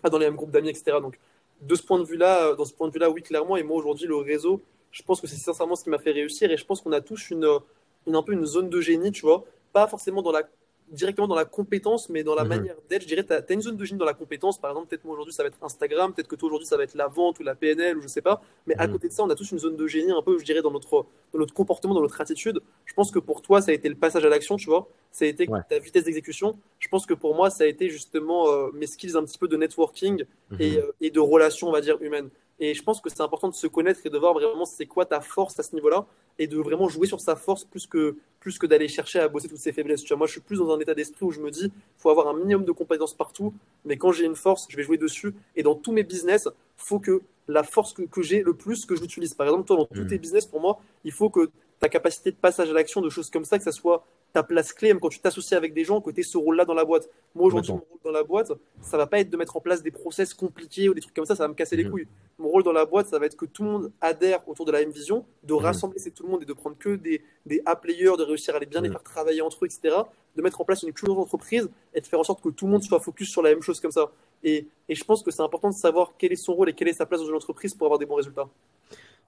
pas dans les mêmes groupes d'amis, etc. Donc, de ce point de vue-là, euh, dans ce point de vue-là, oui, clairement. Et moi, aujourd'hui, le réseau, je pense que c'est sincèrement ce qui m'a fait réussir. Et je pense qu'on a tous une, euh, une, un peu une zone de génie, tu vois. Pas forcément dans la, directement dans la compétence, mais dans la Mhm. manière d'être. Je dirais, tu as, une zone de génie dans la compétence. Par exemple, peut-être moi aujourd'hui, ça va être Instagram. Peut-être que toi aujourd'hui, ça va être la vente ou la PNL ou je sais pas. Mais à Mhm. côté de ça, on a tous une zone de génie, un peu, je dirais, dans notre, dans notre comportement, dans notre attitude. Je pense que pour toi, ça a été le passage à l'action, tu vois. Ça a été Ouais. ta vitesse d'exécution. Je pense que pour moi, ça a été justement euh, mes skills un petit peu de networking et, Mhm. euh, et de relations, on va dire, humaines. Et je pense que c'est important de se connaître et de voir vraiment c'est quoi ta force à ce niveau-là et de vraiment jouer sur sa force plus que, plus que d'aller chercher à bosser toutes ses faiblesses. Tu vois, moi, je suis plus dans un état d'esprit où je me dis, faut avoir un minimum de compétences partout, mais quand j'ai une force, je vais jouer dessus. Et dans tous mes business, faut que la force que, que j'ai le plus, que je l'utilise. Par exemple, toi, dans tous Mhm. tes business, pour moi, il faut que ta capacité de passage à l'action, de choses comme ça, que ça soit ta place clé, même quand tu t'associes avec des gens, que tu ce rôle-là dans la boîte. Moi, aujourd'hui, mon rôle dans la boîte, ça va pas être de mettre en place des process compliqués ou des trucs comme ça, ça va me casser les Mhm. couilles. Mon rôle dans la boîte, ça va être que tout le monde adhère autour de la même vision, de Mhm. rassembler c'est tout le monde et de prendre que des, des A-players, de réussir à les bien les Mhm. faire travailler entre eux, etc. De mettre en place une culture d'entreprise et de faire en sorte que tout le monde soit focus sur la même chose comme ça. Et, et je pense que c'est important de savoir quel est son rôle et quelle est sa place dans une entreprise pour avoir des bons résultats.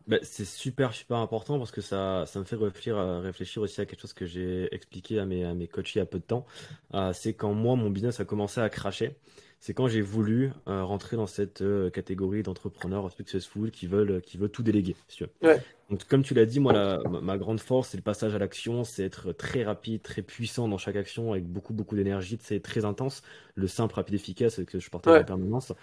Bah, c'est super, super important parce que ça, me fait réfléchir, à- réfléchir aussi à quelque chose que j'ai expliqué à mes, à mes coachs il y a peu de temps. Euh, c'est quand moi, mon business a commencé à cracher. C'est quand j'ai voulu euh, rentrer dans cette euh, catégorie d'entrepreneurs successful qui veulent, qui veulent tout déléguer, si tu veux. Ouais. Donc, comme tu l'as dit, moi, la- ma, grande force, c'est le passage à l'action, c'est être très rapide, très puissant dans chaque action, avec beaucoup, beaucoup d'énergie, c'est très intense. Le simple, rapide, efficace, que je partage Ouais. en permanence.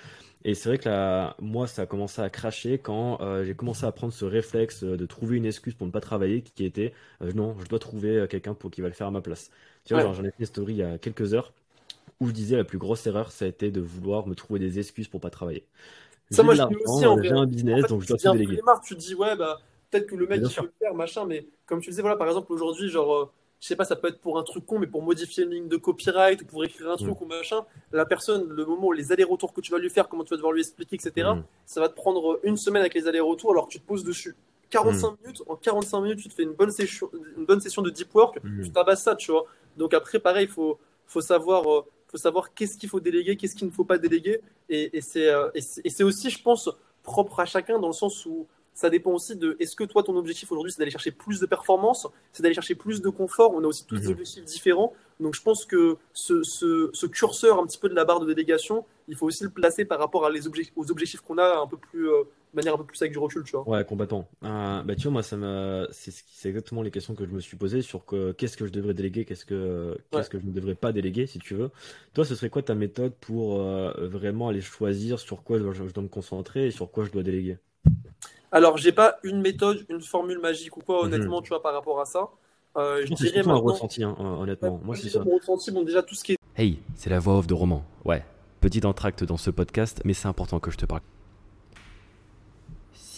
Et c'est vrai que là, moi, ça a commencé à cracher quand euh, j'ai commencé à prendre ce réflexe euh, de trouver une excuse pour ne pas travailler, qui était euh, non, je dois trouver euh, quelqu'un pour qui va le faire à ma place. Tu vois, Ouais. j'en ai fait une story il y a quelques heures où je disais la plus grosse erreur, ça a été de vouloir me trouver des excuses pour pas travailler. Ça, moi, je dis aussi en euh, vrai. j'ai un En business, fait, donc je tu dois tout déléguer. flemmard, tu te dis, ouais, bah, peut-être que le mec, il peut le faire, machin, mais comme tu disais, voilà, par exemple, aujourd'hui, genre, euh, je sais pas, ça peut être pour un truc con, mais pour modifier une ligne de copyright ou pour écrire un Mm. truc ou machin, la personne, le moment où les allers-retours que tu vas lui faire, comment tu vas devoir lui expliquer, etc., Mm. ça va te prendre une semaine avec les allers-retours, alors que tu te poses dessus. 45 minutes, en 45 minutes, tu te fais une bonne session, une bonne session de deep work, Mm. tu tabasses ça, tu vois. Donc après, pareil, il faut, faut savoir, euh, faut savoir qu'est-ce qu'il faut déléguer, qu'est-ce qu'il ne faut pas déléguer. Et, et c'est euh, et c'est aussi, je pense, propre à chacun dans le sens où ça dépend aussi de est-ce que toi, ton objectif aujourd'hui, c'est d'aller chercher plus de performance, c'est d'aller chercher plus de confort. On a aussi tous des Mhm. objectifs différents. Donc je pense que ce, ce, ce curseur un petit peu de la barre de délégation, il faut aussi le placer par rapport à les aux objectifs qu'on a un peu plus, euh, manière un peu plus avec du recul, tu vois. Ouais, complètement. Euh, bah, tu vois, moi, ça c'est ce qui- c'est exactement les questions que je me suis posées sur que, qu'est-ce que je devrais déléguer, qu'est-ce que, Ouais. qu'est-ce que je ne devrais pas déléguer, si tu veux. Toi, ce serait quoi ta méthode pour euh, vraiment aller choisir sur quoi je, je dois me concentrer et sur quoi je dois déléguer? Alors, j'ai pas une méthode, une formule magique ou quoi, Mhm. honnêtement, tu vois, par rapport à ça. Euh, Je dirais surtout un maintenant, ressenti, hein, hon- honnêtement. Moi, je c'est ça. mon ressenti, bon, déjà tout ce qui est Hey, c'est la voix off de Roman. Ouais, petit entracte dans ce podcast, mais c'est important que je te parle.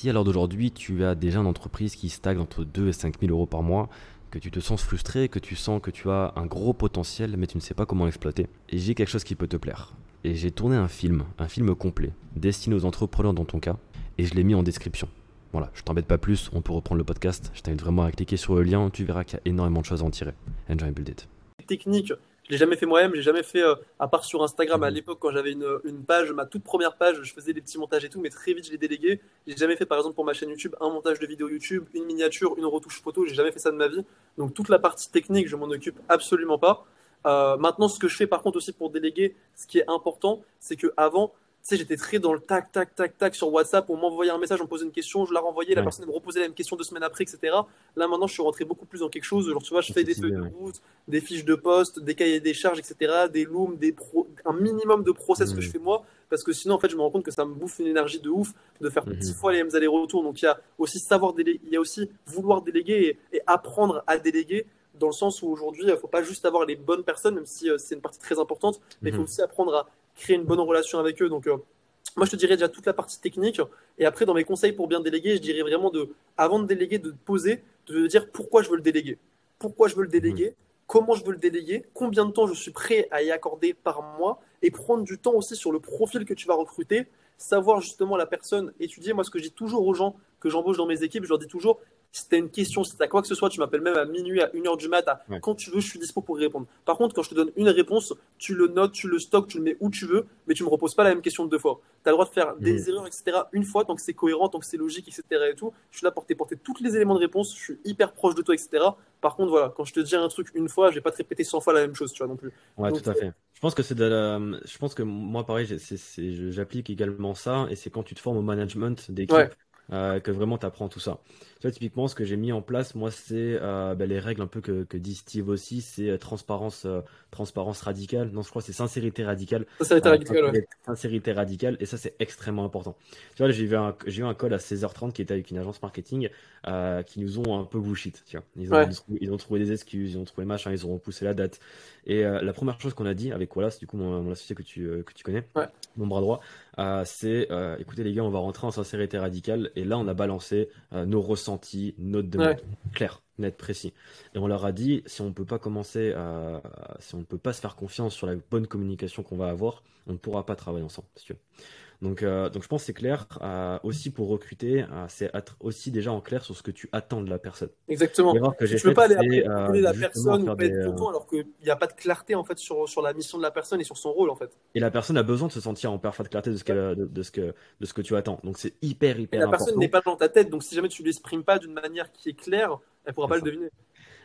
Si à l'heure d'aujourd'hui, tu as déjà une entreprise qui stagne entre 2 et 5 000 euros par mois, que tu te sens frustré, que tu sens que tu as un gros potentiel, mais tu ne sais pas comment l'exploiter, et j'ai quelque chose qui peut te plaire. Et j'ai tourné un film, un film complet, destiné aux entrepreneurs dans ton cas, et je l'ai mis en description. Voilà, je t'embête pas plus, on peut reprendre le podcast, je t'invite vraiment à cliquer sur le lien, tu verras qu'il y a énormément de choses à en tirer. Enjoy and build it. technique. L'ai jamais fait moi-même, j'ai jamais fait, euh, à part sur Instagram à l'époque quand j'avais une, une page, ma toute première page, je faisais des petits montages et tout, mais très vite je l'ai délégué. J'ai jamais fait par exemple pour ma chaîne YouTube un montage de vidéo YouTube, une miniature, une retouche photo, j'ai jamais fait ça de ma vie. Donc toute la partie technique, je m'en occupe absolument pas. Euh, maintenant, ce que je fais par contre aussi pour déléguer, ce qui est important, c'est que avant, sais, j'étais très dans le tac, tac, tac, tac sur WhatsApp. On m'envoyait un message, on me posait une question, je la renvoyais, la personne me reposait la même question deux semaines après, etc. Là, maintenant, je suis rentré beaucoup plus dans quelque chose. Genre, tu vois, je fais des feuilles de route, des fiches de poste, des cahiers des charges, etc., des looms, des un minimum de process que je mmh. fais moi. Parce que sinon, en fait, je me rends compte que ça me bouffe une énergie de ouf de faire mmh. dix fois les mêmes allers-retours. Donc, il y a aussi savoir déléguer, il y a aussi vouloir déléguer et, apprendre à déléguer dans le sens où aujourd'hui, il ne faut pas juste avoir les bonnes personnes, même si euh, c'est une partie très importante, mais il faut mmh. aussi apprendre à créer une bonne relation avec eux. Donc, euh, moi, je te dirais déjà toute la partie technique. Et après, dans mes conseils pour bien déléguer, je dirais vraiment de, avant de déléguer, de poser, de dire pourquoi je veux le déléguer. Pourquoi je veux le déléguer, comment je veux le déléguer, combien de temps je suis prêt à y accorder par mois, et prendre du temps aussi sur le profil que tu vas recruter, savoir justement la personne, étudier. Moi, ce que je dis toujours aux gens que j'embauche dans mes équipes, je leur dis toujours, si tu as une question, si tu as quoi que ce soit, tu m'appelles même à minuit, à 1h du mat, quand tu veux, je suis dispo pour répondre. Par contre, quand je te donne une réponse, tu le notes, tu le stockes, tu le mets où tu veux, mais tu me reposes pas la même question deux fois. Tu as le droit de faire des mmh. erreurs, etc. une fois, tant que c'est cohérent, tant que c'est logique, etc. Et tout. Je suis là pour t'apporter tous les éléments de réponse, je suis hyper proche de toi, etc. Par contre, voilà, quand je te dis un truc une fois, je vais pas te répéter 100 fois la même chose, tu vois, non plus. Ouais, tout à fait. Je pense que c'est de la... Je pense que moi, pareil, j'applique également ça, et c'est quand tu te formes au management d'équipe. Euh, que vraiment tu apprends tout ça. Tu vois, typiquement, ce que j'ai mis en place, moi, c'est euh, bah, les règles un peu que, que dit Steve aussi, c'est euh, transparence, transparence radicale. Non, je crois que c'est sincérité radicale. Sincérité radicale, ouais. Sincérité radicale, et ça, c'est extrêmement important. Tu vois, j'ai eu, un, eu un call à 16h30 qui était avec une agence marketing qui nous ont un peu bullshit. Tu vois. Ils, ont, ils, ont trouvé des excuses, ils ont trouvé machin, ils ont repoussé la date. Et la première chose qu'on a dit avec Wallace, du coup, mon, mon associé que tu, que tu connais, mon bras droit, c'est écoutez, les gars, on va rentrer en sincérité radicale. Et là, on a balancé euh, nos ressentis, notre demande, clair, net, précis. Et on leur a dit, si on peut pas commencer, à, si on ne peut pas se faire confiance sur la bonne communication qu'on va avoir, on ne pourra pas travailler ensemble. Euh, donc je pense que c'est clair. Euh, aussi pour recruter, euh, c'est être aussi déjà en clair sur ce que tu attends de la personne. Exactement. Que tu peux pas aller appeler la personne ou pas être content alors qu'il n'y a pas de clarté en fait sur, sur la mission de la personne et sur son rôle en fait. Et la personne a besoin de se sentir en parfaite clarté de ce, de, de, ce que, de ce que tu attends. Donc c'est hyper hyper important. La personne n'est pas dans ta tête, donc si jamais tu ne l'exprimes pas d'une manière qui est claire, elle pourra pas le deviner.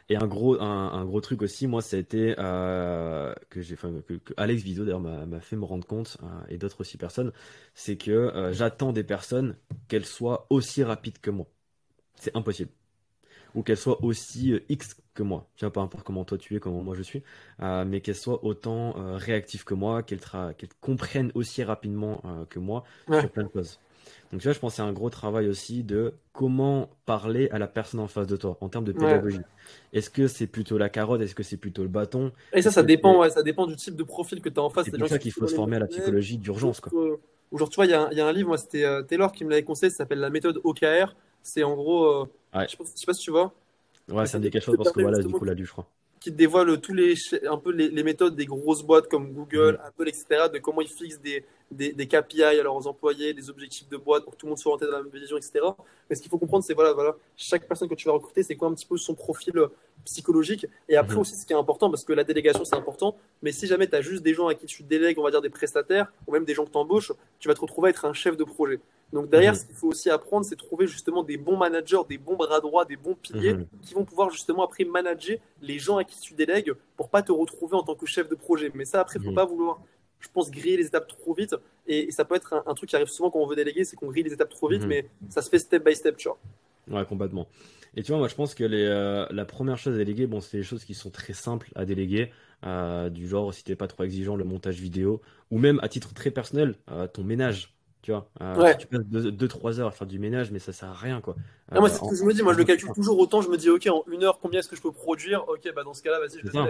Et un gros, un, gros truc aussi, moi, ça a été euh, que j'ai, que, que, Alex Viso d'ailleurs m'a fait me rendre compte euh, et d'autres aussi personnes, c'est que euh, j'attends des personnes qu'elles soient aussi rapides que moi. C'est impossible. Ou qu'elles soient aussi X que moi. Tu vois, peu importe comment toi tu es, comment moi je suis, mais qu'elles soient autant réactives que moi, qu'elles comprennent aussi rapidement que moi sur plein de choses. Donc tu vois, je pense que c'est un gros travail aussi de comment parler à la personne en face de toi en termes de pédagogie. Est-ce que c'est plutôt la carotte? Est-ce que c'est plutôt le bâton? Et ça, ça dépend, ouais, ça dépend du type de profil que tu as en face. C'est pour ça qu'il faut se former à la psychologie d'urgence. Quoi. Ou genre, tu vois, il y, y, a un livre, moi, c'était euh, Taylor qui me l'avait conseillé, ça s'appelle La méthode OKR. C'est en gros, euh, je, sais pas, sais pas si tu vois. Ouais, ça me dit quelque chose parce que voilà, du coup, là, du, je crois qui dévoile tous les un peu les, méthodes des grosses boîtes comme Google, mm. Apple, etc. De comment ils fixent des, des, des, KPI à leurs employés, des objectifs de boîte pour que tout le monde soit orienté dans la même vision, etc. Mais ce qu'il faut comprendre, c'est voilà, voilà, chaque personne que tu vas recruter, c'est quoi un petit peu son profil euh, psychologique. Et après mm. aussi, ce qui est important, parce que la délégation, c'est important, mais si jamais tu as juste des gens à qui tu délègues, on va dire des prestataires, ou même des gens que tu embauches, tu vas te retrouver à être un chef de projet. Donc derrière, mhm. ce qu'il faut aussi apprendre, c'est trouver justement des bons managers, des bons bras droits, des bons piliers mhm. qui vont pouvoir justement après manager les gens à qui tu délègues pour pas te retrouver en tant que chef de projet. Mais ça, après, il faut mhm. pas vouloir, je pense, griller les étapes trop vite. Et, ça peut être un, truc qui arrive souvent quand on veut déléguer, c'est qu'on grille les étapes trop vite, mais ça se fait step by step, tu vois. Ouais, complètement. Et tu vois, moi, je pense que les, euh, la première chose à déléguer, bon, c'est des choses qui sont très simples à déléguer, euh, du genre, si t'es pas trop exigeant, le montage vidéo, ou même à titre très personnel, euh, ton ménage. Tu vois, euh, tu passes 2-3 heures à faire du ménage, mais ça sert à rien, quoi. Ah, moi, c'est ce que je me dis. Moi, je le calcule toujours autant. Je me dis, OK, en une heure, combien est-ce que je peux produire? Ok, bah dans ce cas-là, vas-y, je le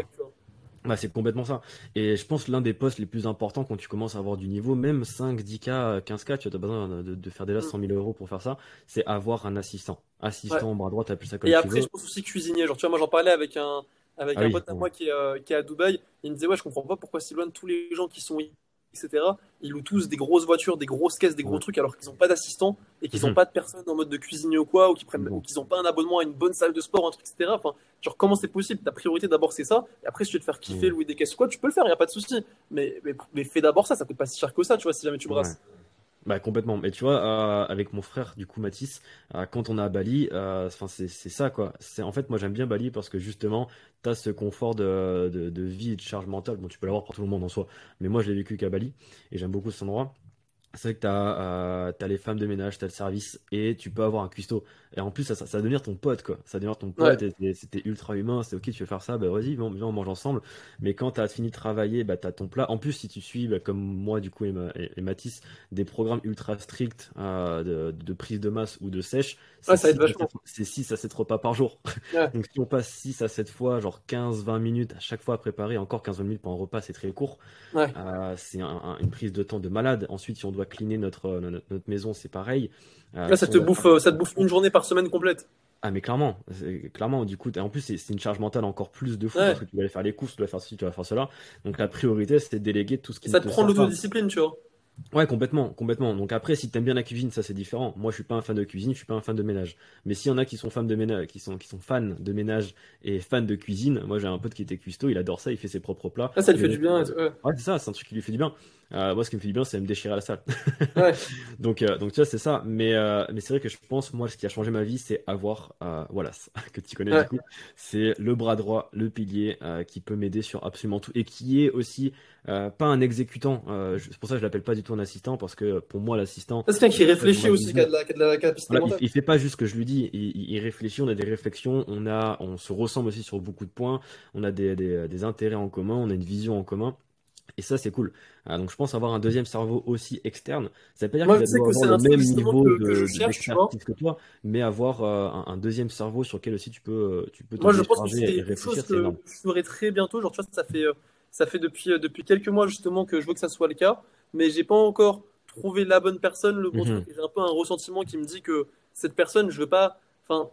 bah, c'est complètement ça. Et je pense l'un des postes les plus importants quand tu commences à avoir du niveau, même 5, 10K, 15K, tu as besoin de, faire déjà 100 mm. 000 euros pour faire ça, c'est avoir un assistant. Assistant bras droit, tu plus ça comme Et après, je pense aussi cuisinier. Genre, tu vois, moi, j'en parlais avec un, avec ah un pote à moi qui est, euh, qui est à Dubaï. Il me disait, ouais, je comprends pas pourquoi si loin de tous les gens qui sont etc. Ils louent tous des grosses voitures, des grosses caisses, des gros trucs, alors qu'ils n'ont pas d'assistant et qu'ils n'ont mhm. pas de personne en mode de cuisinier ou quoi, ou qu'ils prennent, qu'ils n'ont pas un abonnement à une bonne salle de sport, un truc, etc. Enfin, genre, comment c'est possible? Ta priorité d'abord, c'est ça. Et après, si tu veux te faire kiffer, louer des caisses quoi, tu peux le faire, il n'y a pas de souci. Mais, mais, fais d'abord ça, ça coûte pas si cher que ça, tu vois, si jamais tu brasses. Bah complètement. Mais tu vois, avec mon frère, du coup Mathis, euh, quand on est à Bali, euh, enfin c'est ça quoi. C'est en fait moi j'aime bien Bali parce que justement tu as ce confort de, de, vie et de charge mentale. Bon tu peux l'avoir pour tout le monde en soi, mais moi je l'ai vécu qu'à Bali et j'aime beaucoup cet endroit. C'est vrai que tu as, as, les femmes de ménage, tu as le service et tu peux avoir un cuistot. Et en plus, ça, ça, va devenir ton pote, quoi. Ça va devenir ton pote et c'était ultra humain. C'est ok, tu veux faire ça, bah vas-y, viens, on mange ensemble. Mais quand tu as fini de travailler, bah, tu as ton plat. En plus, si tu suis, bah, comme moi, du coup, et, et, Mathis, des programmes ultra stricts euh, de, de, prise de masse ou de sèche, c'est 6 à 7 repas par jour. <laughs> Donc si on passe 6 à 7 fois, genre 15-20 minutes à chaque fois à préparer, encore 15-20 minutes pour un repas, c'est très court. Euh, c'est une prise de temps de malade. Ensuite, si on doit cleaner notre, notre, maison, c'est pareil. Euh, ça, te bouffe, euh, ça te bouffe une journée par semaine complète. Ah mais clairement, clairement du coup, en plus c'est une charge mentale encore plus de fou parce que tu vas aller faire les courses, tu vas faire ceci, tu vas faire cela. Donc la priorité c'était de déléguer tout ce qui. Ça te, te prend l'autodiscipline, tu vois. Ouais, complètement, complètement. Donc après, si t'aimes bien la cuisine, ça c'est différent. Moi, je suis pas un fan de cuisine, je suis pas un fan de ménage. Mais s'il y en a qui sont fans de ménage, qui sont qui sont fans de ménage et fans de cuisine, moi j'ai un pote qui était cuistot, il adore ça, il fait ses propres plats. Ah, ça lui fait du bien. Ouais, c'est ça, c'est un truc qui lui fait du bien. Euh, moi, ce qui me fait du bien, c'est me déchirer à la salle. <laughs> Ouais. donc, euh, donc tu vois, c'est ça. Mais euh, mais c'est vrai que je pense, moi, ce qui a changé ma vie, c'est avoir Wallace, <laughs> que tu connais du coup. C'est le bras droit, le pilier, qui peut m'aider sur absolument tout et qui est aussi pas un exécutant. c'est pour ça que je l'appelle pas du tout un assistant parce que pour moi, l'assistant. C'est quelqu'un qui réfléchit aussi, qui a de la, de la capacité. il, il, fait pas juste ce que je lui dis. Il, il, réfléchit. On a des réflexions. On a, on se ressemble aussi sur beaucoup de points. On a des, des, des intérêts en commun. On a une vision en commun. Et ça, c'est cool. Ah, donc, je pense avoir un deuxième cerveau aussi externe. Ça veut pas dire qu'il va avoir le même niveau que, de, que, cherche, que toi, mais avoir euh, un, deuxième cerveau sur lequel aussi tu peux, euh, tu peux Moi, je pense que c'est quelque chose que je ferai très bientôt. Genre, tu vois, ça fait, euh, ça fait depuis, depuis quelques mois justement que je veux que ça soit le cas, mais j'ai pas encore trouvé la bonne personne, le bon mhm. truc. J'ai un peu un ressentiment qui me dit que cette personne, je veux pas. Enfin,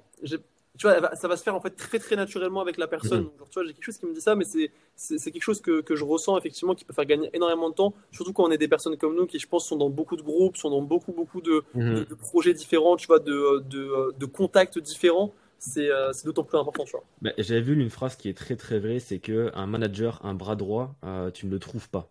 tu vois, ça va se faire en fait très très naturellement avec la personne. Mhm. tu vois, j'ai quelque chose qui me dit ça, mais c'est c'est quelque chose que, que, je ressens effectivement qui peut faire gagner énormément de temps, surtout quand on est des personnes comme nous qui, je pense, sont dans beaucoup de groupes, sont dans beaucoup beaucoup de, mhm. de, projets différents, tu vois, de, de, de contacts différents. C'est euh, d'autant plus important, tu vois. Bah, J'avais vu une phrase qui est très très vraie, c'est que un manager, un bras droit, euh, tu ne le trouves pas.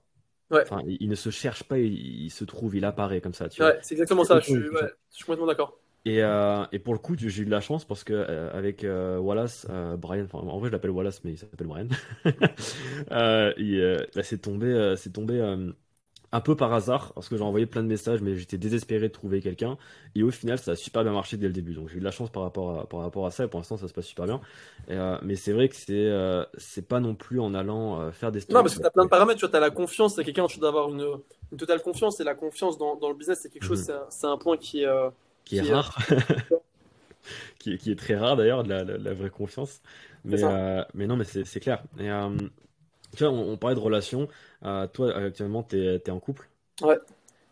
Ouais. Enfin, il, ne se cherche pas, il, se trouve, il apparaît comme ça. Tu ouais, c'est exactement ça. Je suis, ouais, je suis complètement d'accord. Et, euh, et, pour le coup, j'ai eu de la chance parce que euh, avec euh, Wallace, Brian, en vrai je l'appelle Wallace, mais il s'appelle Brian. <laughs> Euh, bah, c'est tombé, c'est tombé un peu par hasard parce que j'ai envoyé plein de messages, mais j'étais désespéré de trouver quelqu'un. Et au final, ça a super bien marché dès le début. Donc j'ai eu de la chance par rapport à, par rapport à ça. Et pour l'instant, ça se passe super bien. mais c'est vrai que c'est c'est pas non plus en allant faire des. Non, parce que t'as plein de paramètres. Tu vois, t'as la confiance. C'est quelqu'un, tu dois avoir une, une, totale confiance. Et la confiance dans, dans le business, c'est quelque chose. Mhm. C'est un, un, point qui qui est rare. <laughs> qui, est, très rare d'ailleurs, de la, vraie confiance. Mais, euh, mais non, mais c'est clair. Et, euh, tu vois, on, parlait de relations. Euh, toi, actuellement, tu es, en couple? Ouais.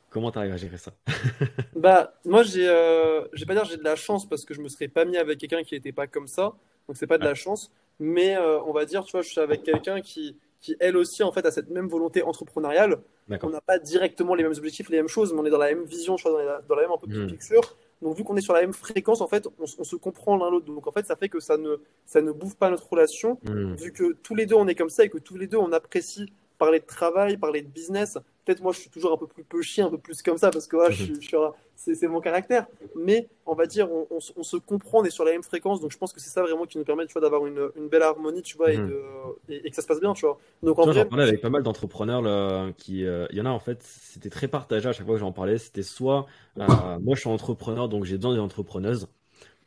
Comment tu arrives à gérer ça? <laughs> Bah, moi, j'ai, je vais pas dire j'ai de la chance parce que je me serais pas mis avec quelqu'un qui n'était pas comme ça. Donc, c'est pas de la chance. Mais on va dire, tu vois, je suis avec quelqu'un qui, qui, elle aussi, en fait, a cette même volonté entrepreneuriale. On n'a pas directement les mêmes objectifs, les mêmes choses, mais on est dans la même vision, je crois, dans la, dans la même un peu plus picture. Hmm. Donc, vu qu'on est sur la même fréquence, en fait, on, se comprend l'un l'autre. Donc, en fait, ça fait que ça ne, ça ne bouffe pas notre relation, hmm. vu que tous les deux, on est comme ça et que tous les deux, on apprécie parler de travail, parler de business. Peut-être moi, je suis toujours un peu plus peu chien, un peu plus comme ça, parce que ouais, je, je, c'est mon caractère. Mais on va dire, on, on, se comprend, on est sur la même fréquence. Donc, je pense que c'est ça vraiment qui nous permet, d'avoir une, une, belle harmonie, tu vois, et, mhm. de, et, que ça se passe bien, tu vois. Donc, en vrai, j'en parlais avec pas mal d'entrepreneurs qui, euh, il y en a en fait, c'était très partagé à chaque fois que j'en parlais. C'était soit, euh, moi, je suis entrepreneur, donc j'ai besoin des entrepreneuses.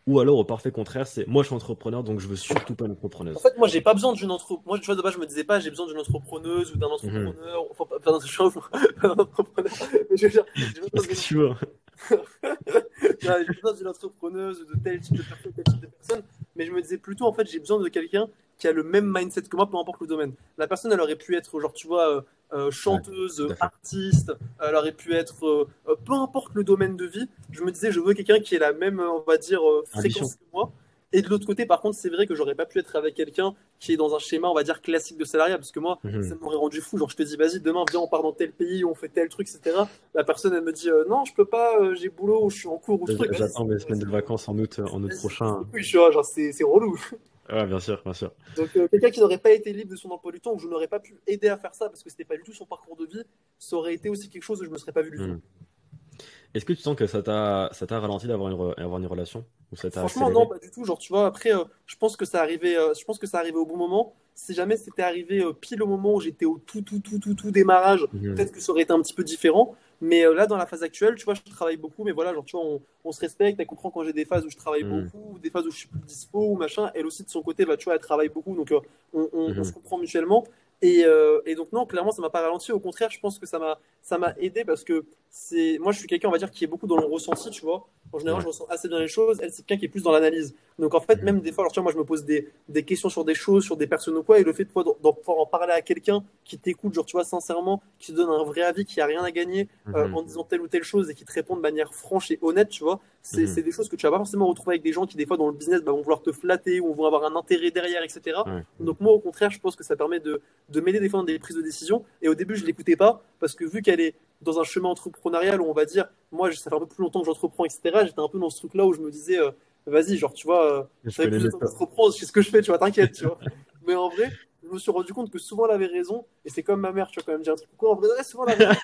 Ou alors au parfait contraire, c'est moi je suis entrepreneur donc je veux surtout pas une entrepreneuse. En fait, moi j'ai pas besoin d'une entrepreneur. Moi, tu vois, de base, je me disais pas j'ai besoin d'une entrepreneuse ou d'un mhm. entrepreneur. Enfin, pas je suis un entrepreneur. Mais je veux dire, que tu veux. <laughs> j'ai besoin d'une entrepreneuse ou de tel type de personne, tel type de personne. Mais je me disais plutôt, en fait, j'ai besoin de quelqu'un qui a le même mindset que moi, peu importe le domaine. La personne, elle aurait pu être, genre, tu vois, euh, euh, chanteuse, artiste, elle aurait pu être, euh, peu importe le domaine de vie. Je me disais, je veux quelqu'un qui ait la même, on va dire, fréquence que moi. Et de l'autre côté, par contre, c'est vrai que j'aurais pas pu être avec quelqu'un qui est dans un schéma, on va dire, classique de salariat, parce que moi, mhm. ça m'aurait rendu fou. Genre, je te dis, vas-y, demain, viens, on part dans tel pays, on fait tel truc, etc. La personne, elle me dit, non, je peux pas, j'ai boulot, je suis en cours ou truc. J'attends mes semaines de vacances en août, en août prochain. Oui, je vois, genre, c'est relou. Ouais, bien sûr, bien sûr. Donc, euh, quelqu'un qui n'aurait pas été libre de son emploi du temps, ou je n'aurais pas pu aider à faire ça parce que c'était pas du tout son parcours de vie, ça aurait été aussi quelque chose où je me serais pas vu du tout. Hmm. Est-ce que tu sens que ça t'a ralenti d'avoir une, avoir une relation? Franchement, non, pas du tout. Genre, tu vois, après, euh, je pense que ça arrivait, euh, je pense que ça arrivait au bon moment. Si jamais c'était arrivé euh, pile au moment où j'étais au tout, tout, tout, tout, tout démarrage, mhm. peut-être que ça aurait été un petit peu différent. Mais là, dans la phase actuelle, tu vois, je travaille beaucoup, mais voilà, genre, tu vois, on, se respecte. Elle comprend quand j'ai des phases où je travaille mhm. beaucoup, des phases où je suis plus dispo ou machin. Elle aussi, de son côté, bah, tu vois, elle travaille beaucoup, donc on, mhm. se comprend mutuellement. Et, et, donc non, clairement, ça m'a pas ralenti. Au contraire, je pense que ça m'a ça m'a aidé parce que c'est moi, je suis quelqu'un, on va dire, qui est beaucoup dans le ressenti, tu vois. En général, je ressens assez bien les choses. Elle, c'est quelqu'un qui est plus dans l'analyse. Donc, en fait, mhm. même des fois, alors, tu vois, moi, je me pose des, des, questions sur des choses, sur des personnes ou quoi, et le fait de pouvoir, en parler à quelqu'un qui t'écoute, genre, tu vois, sincèrement, qui te donne un vrai avis, qui a rien à gagner euh, mhm. en disant telle ou telle chose et qui te répond de manière franche et honnête, tu vois, c'est mhm. des choses que tu vas pas forcément retrouver avec des gens qui, des fois, dans le business, bah, vont vouloir te flatter ou vont avoir un intérêt derrière, etc. Donc, moi, au contraire, je pense que ça permet de, de m'aider des fois dans des prises de décision. Et au début, je l'écoutais pas parce que vu qu'elle est dans un chemin entrepreneurial où on va dire, moi, ça fait un peu plus longtemps que j'entreprends, etc. J'étais un peu dans ce truc-là où je me disais, euh, vas-y, genre, tu vois, euh, je plus j'entreprends, je sais ce que je fais, tu vois, t'inquiète, tu vois. <laughs> Mais en vrai, je me suis rendu compte que souvent elle avait raison, et c'est comme ma mère, tu vois, quand même dire un truc. Pourquoi en vrai, souvent elle avait raison.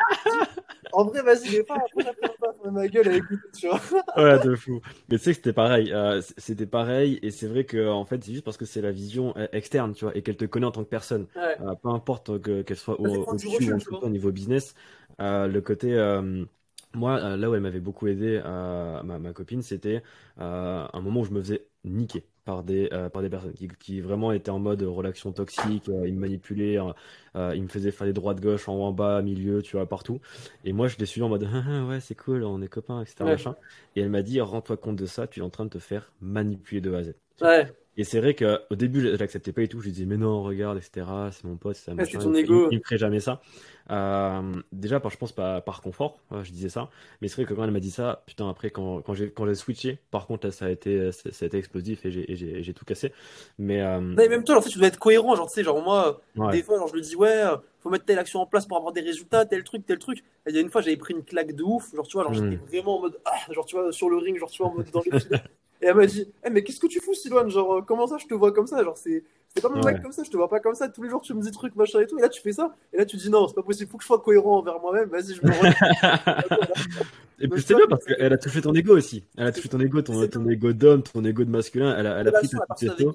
en vrai, vas-y, des fois, après, pas ma gueule avec lui, tu vois. ouais, de fou. Mais tu sais que c'était pareil, euh, c'était pareil, et c'est vrai que, en fait, c'est juste parce que c'est la vision externe, tu vois, et qu'elle te connaît en tant que personne. peu importe qu'elle soit au, au, au, au niveau business, euh, le côté euh, moi, euh, là où elle m'avait beaucoup aidé, ma, ma, copine, c'était un moment où je me faisais niquer par des, par des personnes qui, qui, vraiment étaient en mode relation toxique, ils me manipulaient, ils me faisaient faire des droits de gauche en haut, en bas, milieu, tu vois, partout. Et moi, je les suivais en mode <laughs> ah, ah, ouais, c'est cool, on est copains, etc. Machin. Et elle m'a dit rends-toi compte de ça, tu es en train de te faire manipuler de A à Z. Ouais. Et c'est vrai qu'au début, je l'acceptais pas et tout. Je disais, mais non, regarde, etc. C'est mon pote, c'est machin. ton ego. Il, ne ferait jamais ça. Euh, déjà, par, je pense pas par confort, je disais ça. Mais c'est vrai que quand elle m'a dit ça, putain, après, quand, quand j'ai switché, par contre, là, ça a été, ça, a été explosif et j'ai tout cassé. Mais, euh... même toi, en fait, tu dois être cohérent. Genre, tu sais, genre, moi, des fois, je lui dis, ouais, faut mettre telle action en place pour avoir des résultats, tel truc, tel truc. Et il y a une fois, j'avais pris une claque de ouf. Genre, tu vois, genre, j'étais hmm. vraiment en mode, ah, genre, tu vois, sur le ring, genre, tu vois, en mode dans <laughs> Et elle m'a dit, hey, mais qu'est-ce que tu fous, Silouane Genre, euh, comment ça, je te vois comme ça? Genre, c'est pas mon mec comme ça, je te vois pas comme ça. Tous les jours, tu me dis trucs, machin et tout. Et là, tu fais ça. Et là, tu dis, non, c'est pas possible, faut que je sois cohérent envers moi-même. Vas-y, je me <laughs> Et puis c'est bien parce qu'elle a touché ton ego aussi. Elle a touché ton ego, ton, ton ego d'homme, ton ego de masculin. Elle a, elle a pris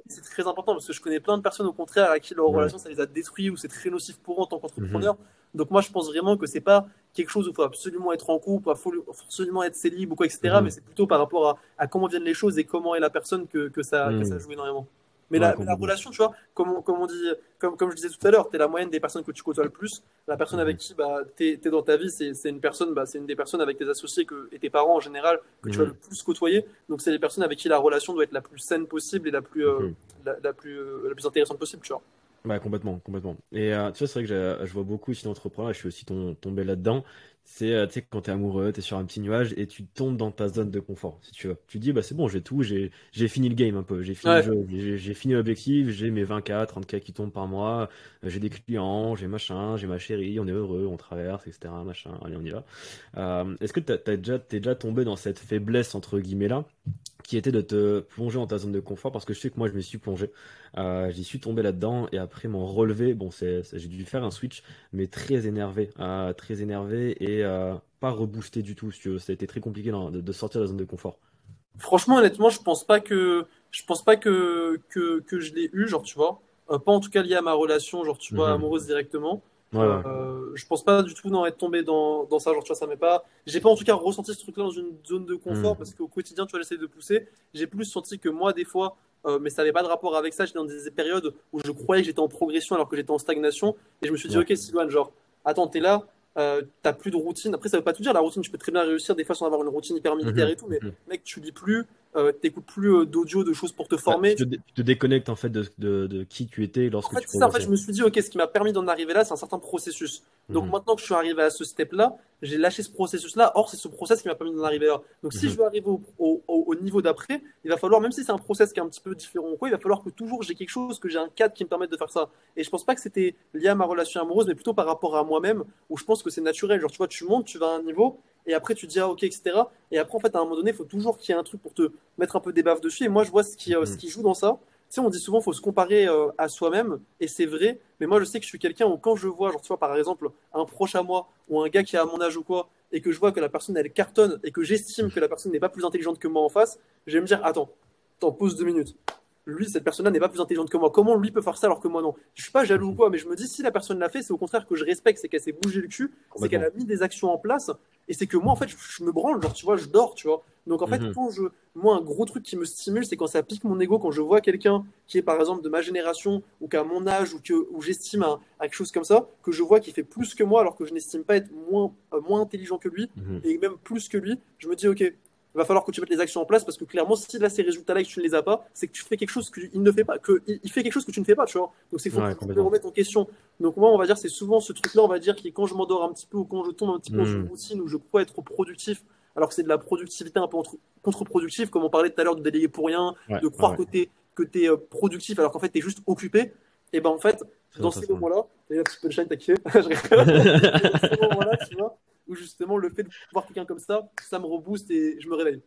C'est très important parce que je connais plein de personnes au contraire à qui leur relation ça les a détruits ou c'est très nocif pour eux en tant qu'entrepreneur. Mhm. Donc moi, je pense vraiment que c'est pas quelque chose où il faut absolument être en couple, il faut absolument être célib ou quoi, etc. Mhm. Mais c'est plutôt par rapport à, comment viennent les choses et comment est la personne que, que ça, que ça mhm. joue énormément. Mais, la, relation, tu vois, comme on, comme on dit, comme, comme je disais tout à l'heure, tu es la moyenne des personnes que tu côtoies le plus. La personne avec qui bah, tu es, dans ta vie, c'est une personne, bah, c'est une des personnes avec tes associés que, et tes parents en général que tu vas le plus côtoyer. Donc, c'est les personnes avec qui la relation doit être la plus saine possible et la plus, euh, la, plus, euh, la plus intéressante possible, tu vois. Ouais, complètement, complètement. Et euh, tu vois, c'est vrai que je vois beaucoup ici d'entrepreneurs, je suis aussi tombé là-dedans. C'est, euh, tu sais, quand t'es amoureux, t'es sur un petit nuage et tu tombes dans ta zone de confort, si tu veux. Tu dis, bah c'est bon, j'ai tout, j'ai, j'ai fini le game un peu, j'ai fini le jeu, j'ai, fini l'objectif, j'ai mes 20K, 30K qui tombent par mois, euh, j'ai des clients, j'ai machin, j'ai ma chérie, on est heureux, on traverse, etc. Machin, allez, on y va. Euh, est-ce que t'as, t'as déjà, t'es déjà tombé dans cette faiblesse, entre guillemets là, qui était de te plonger dans ta zone de confort parce que je sais que moi je me suis plongé. Euh, j'y suis tombé là-dedans et après m'en relever, bon, c'est, j'ai dû faire un switch, mais très énervé, euh, très énervé et euh, pas reboosté du tout. que ça a été très compliqué de, sortir de la zone de confort. Franchement, honnêtement, je pense pas que je pense pas que que, que je l'ai eu, genre tu vois, pas en tout cas lié à ma relation, genre tu vois, mhm. amoureuse directement. Euh, je pense pas du tout d'en être tombé dans, dans ça. Genre, tu vois, ça m'est pas. J'ai pas en tout cas ressenti ce truc-là dans une zone de confort hmm. parce qu'au quotidien, tu vois, j'essaie de pousser. J'ai plus senti que moi, des fois, euh, mais ça n'avait pas de rapport avec ça. J'étais dans des périodes où je croyais que j'étais en progression alors que j'étais en stagnation. Et je me suis dit, ok, Sylvain, genre, attends, t'es là, euh, t'as plus de routine. Après, ça veut pas tout dire. La routine, tu peux très bien réussir des fois sans avoir une routine hyper militaire mhm. et tout. Mais mhm. mec, tu lis plus, euh, t'écoutes plus euh, d'audio, de choses pour te former. tu, te, déconnectes en fait de, de, de, qui tu étais lorsque en fait, tu ça, en fait, je me suis dit, ok, ce qui m'a permis d'en arriver là, c'est un certain processus. Donc mhm. maintenant que je suis arrivé à ce step-là, j'ai lâché ce processus-là. Or, c'est ce process qui m'a permis d'en arriver là. Donc si je veux arriver au, au, au niveau d'après, il va falloir, même si c'est un process qui est un petit peu différent quoi, il va falloir que toujours j'ai quelque chose, que j'ai un cadre qui me permette de faire ça. Et je pense pas que c'était lié à ma relation amoureuse, mais plutôt par rapport à moi-même, où je pense que c'est naturel. Genre, tu vois, tu montes, tu vas à un niveau, et après tu dis ah ok etc et après en fait à un moment donné il faut toujours qu'il y ait un truc pour te mettre un peu des baffes dessus et moi je vois ce qui, euh, ce qui joue dans ça. Sais, on dit souvent faut se comparer euh, à soi-même, et c'est vrai, mais moi je sais que je suis quelqu'un où quand je vois, genre tu vois par exemple, un proche à moi, ou un gars qui est à mon âge ou quoi, et que je vois que la personne elle cartonne, et que j'estime que la personne n'est pas plus intelligente que moi en face, je vais me dire, attends, t'en poses deux minutes. Lui, cette personne-là n'est pas plus intelligente que moi. Comment lui peut faire ça alors que moi non? Je suis pas jaloux ou quoi, mais je me dis si la personne l'a fait, c'est au contraire que je respecte, c'est qu'elle s'est bougé le cul, c'est qu'elle a mis des actions en place, et c'est que moi en fait je, me branle, genre tu vois, je dors, tu vois. Donc en fait, mhm. quand je, moi un gros truc qui me stimule, c'est quand ça pique mon ego, quand je vois quelqu'un qui est par exemple de ma génération ou qui a mon âge ou que ou j'estime à, quelque chose comme ça, que je vois qu'il fait plus que moi alors que je n'estime pas être moins euh, moins intelligent que lui mhm. et même plus que lui, je me dis ok, il va falloir que tu mettes les actions en place parce que clairement, si là ces résultats-là et que tu ne les as pas, c'est que tu fais quelque chose qu'il ne fait pas, que il fait quelque chose que tu ne fais pas, tu vois. Donc c'est faut que tu le remettre en question. Donc moi, on va dire, c'est souvent ce truc-là, on va dire, qui quand je m'endors un petit peu ou quand je tombe un petit peu dans une hmm. routine où je crois être productif, alors que c'est de la productivité un peu contre-productive, comme on parlait tout à l'heure de déléguer pour rien, de croire que tu es, que es euh, productif alors qu'en fait tu es juste occupé. Et ben en fait, dans ces moments-là, d'ailleurs, petit punchline, t'as kiffé, <laughs> je <laughs> dans ces moments-là, tu vois, où justement le fait de voir quelqu'un comme ça, ça me rebooste et je me réveille.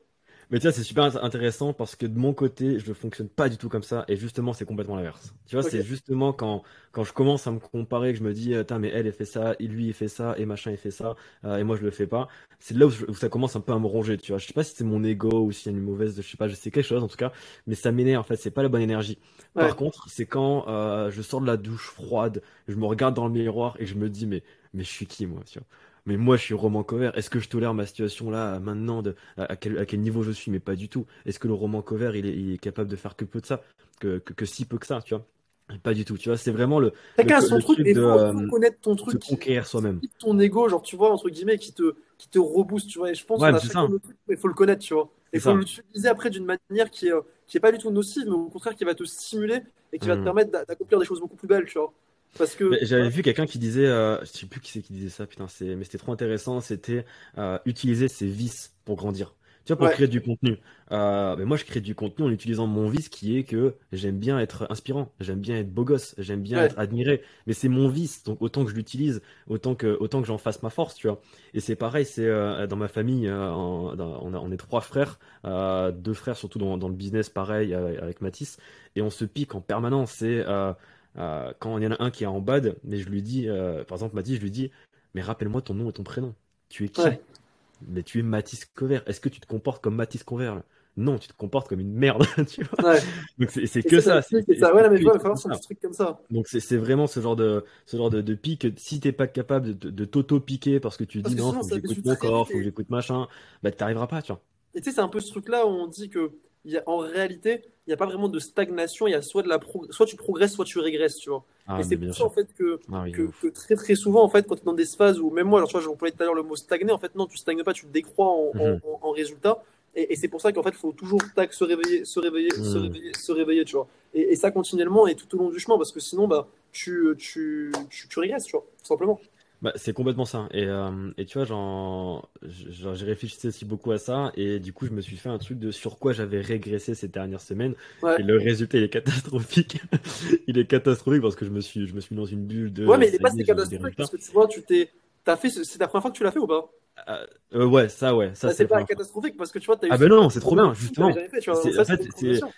Mais tu vois, c'est super intéressant parce que de mon côté, je ne fonctionne pas du tout comme ça. Et justement, c'est complètement l'inverse. Tu vois, c'est justement quand, quand je commence à me comparer, que je me dis, mais elle, elle fait ça, et lui, il fait ça, et machin, il fait ça, euh, et moi, je le fais pas. C'est là où, ça commence un peu à me ronger, tu vois. Je sais pas si c'est mon ego ou s'il y a une mauvaise, je sais pas, je sais quelque chose en tout cas, mais ça m'énerve, en fait, c'est pas la bonne énergie. Par contre, c'est quand euh, je sors de la douche froide, je me regarde dans le miroir et je me dis, mais, mais je suis qui, moi, tu vois mais moi je suis roman cover. Est-ce que je tolère ma situation là maintenant de, à, quel, à quel niveau je suis? Mais pas du tout. Est-ce que le roman cover il est, il est, capable de faire que peu de ça? Que, que, que si peu que ça, tu vois? Pas du tout, tu vois, c'est vraiment le. Chacun son truc, il faut, euh, connaître ton truc. Conquérir soi-même. Ton ego, genre, tu vois, entre guillemets, qui te, qui te rebooste, tu vois? Et je pense ouais, qu'on a le truc, mais il faut le connaître, tu vois? Et il faut l'utiliser après d'une manière qui est, euh, qui est pas du tout nocive, mais au contraire qui va te stimuler et qui va te mmh. permettre d'accomplir des choses beaucoup plus belles, tu vois? J'avais vu quelqu'un qui disait, euh, je sais plus qui c'est qui disait ça, putain, mais c'était trop intéressant, c'était euh, utiliser ses vices pour grandir. Tu vois, pour créer du contenu. Euh, mais moi, je crée du contenu en utilisant mon vice qui est que j'aime bien être inspirant, j'aime bien être beau gosse, j'aime bien être admiré. Mais c'est mon vice, donc autant que je l'utilise, autant que, autant que j'en fasse ma force, tu vois. Et c'est pareil, c'est dans ma famille, on, on, est trois frères, deux frères surtout dans, dans, le business, pareil, avec Mathis, et on se pique en permanence. C'est euh, quand il y en a un qui est en bad, mais je lui dis, euh, par exemple, Mathis, je lui dis, mais rappelle-moi ton nom et ton prénom. Tu es qui? Mais tu es Mathis Cover. Est-ce que tu te comportes comme Mathis Cover Non, tu te comportes comme une merde. <laughs> tu vois Donc c'est que ça. C'est ça. Ouais, mais falloir un truc comme ça. Donc c'est vraiment ce genre de ce genre de, de pique. Si t'es pas capable de, de t'auto-piquer parce que tu dis non, faut que j'écoute mon corps, faut que j'écoute machin, bah t'arriveras pas, tu vois. Et tu sais, c'est un peu ce truc-là où on dit que y a, en réalité, il n'y a pas vraiment de stagnation. Il y a soit, de la soit tu progresses, soit tu régresses, tu vois. Ah, et c'est pour ça, en fait, que, ah que, très, très souvent, en fait, quand tu es dans des phases où, même moi, alors, tu vois, j'employais tout à l'heure le mot stagner, en fait, non, tu stagnes pas, tu décrois en, en, résultat. Et, c'est pour ça qu'en fait, il faut toujours tac, se réveiller, se réveiller, se mhm. réveiller, se réveiller, tu vois. Et, ça continuellement et tout au long du chemin, parce que sinon, bah, tu, tu, tu, tu régresses, tu vois, tout simplement. Bah, c'est complètement ça. Et, euh, et tu vois, j'ai réfléchi aussi beaucoup à ça. Et du coup, je me suis fait un truc de sur quoi j'avais régressé ces dernières semaines. Et le résultat, il est catastrophique. <laughs> il est catastrophique parce que je me suis, je me suis mis dans une bulle de. Ouais, mais il n'est pas si catastrophique parce que tu vois, tu t'es. T'as fait, c'est la première fois que tu l'as fait ou pas? Euh, euh, ouais, ça, ouais. Ça, c'est pas catastrophique parce que tu vois, as eu Ah, ben non, c'est trop bien, justement.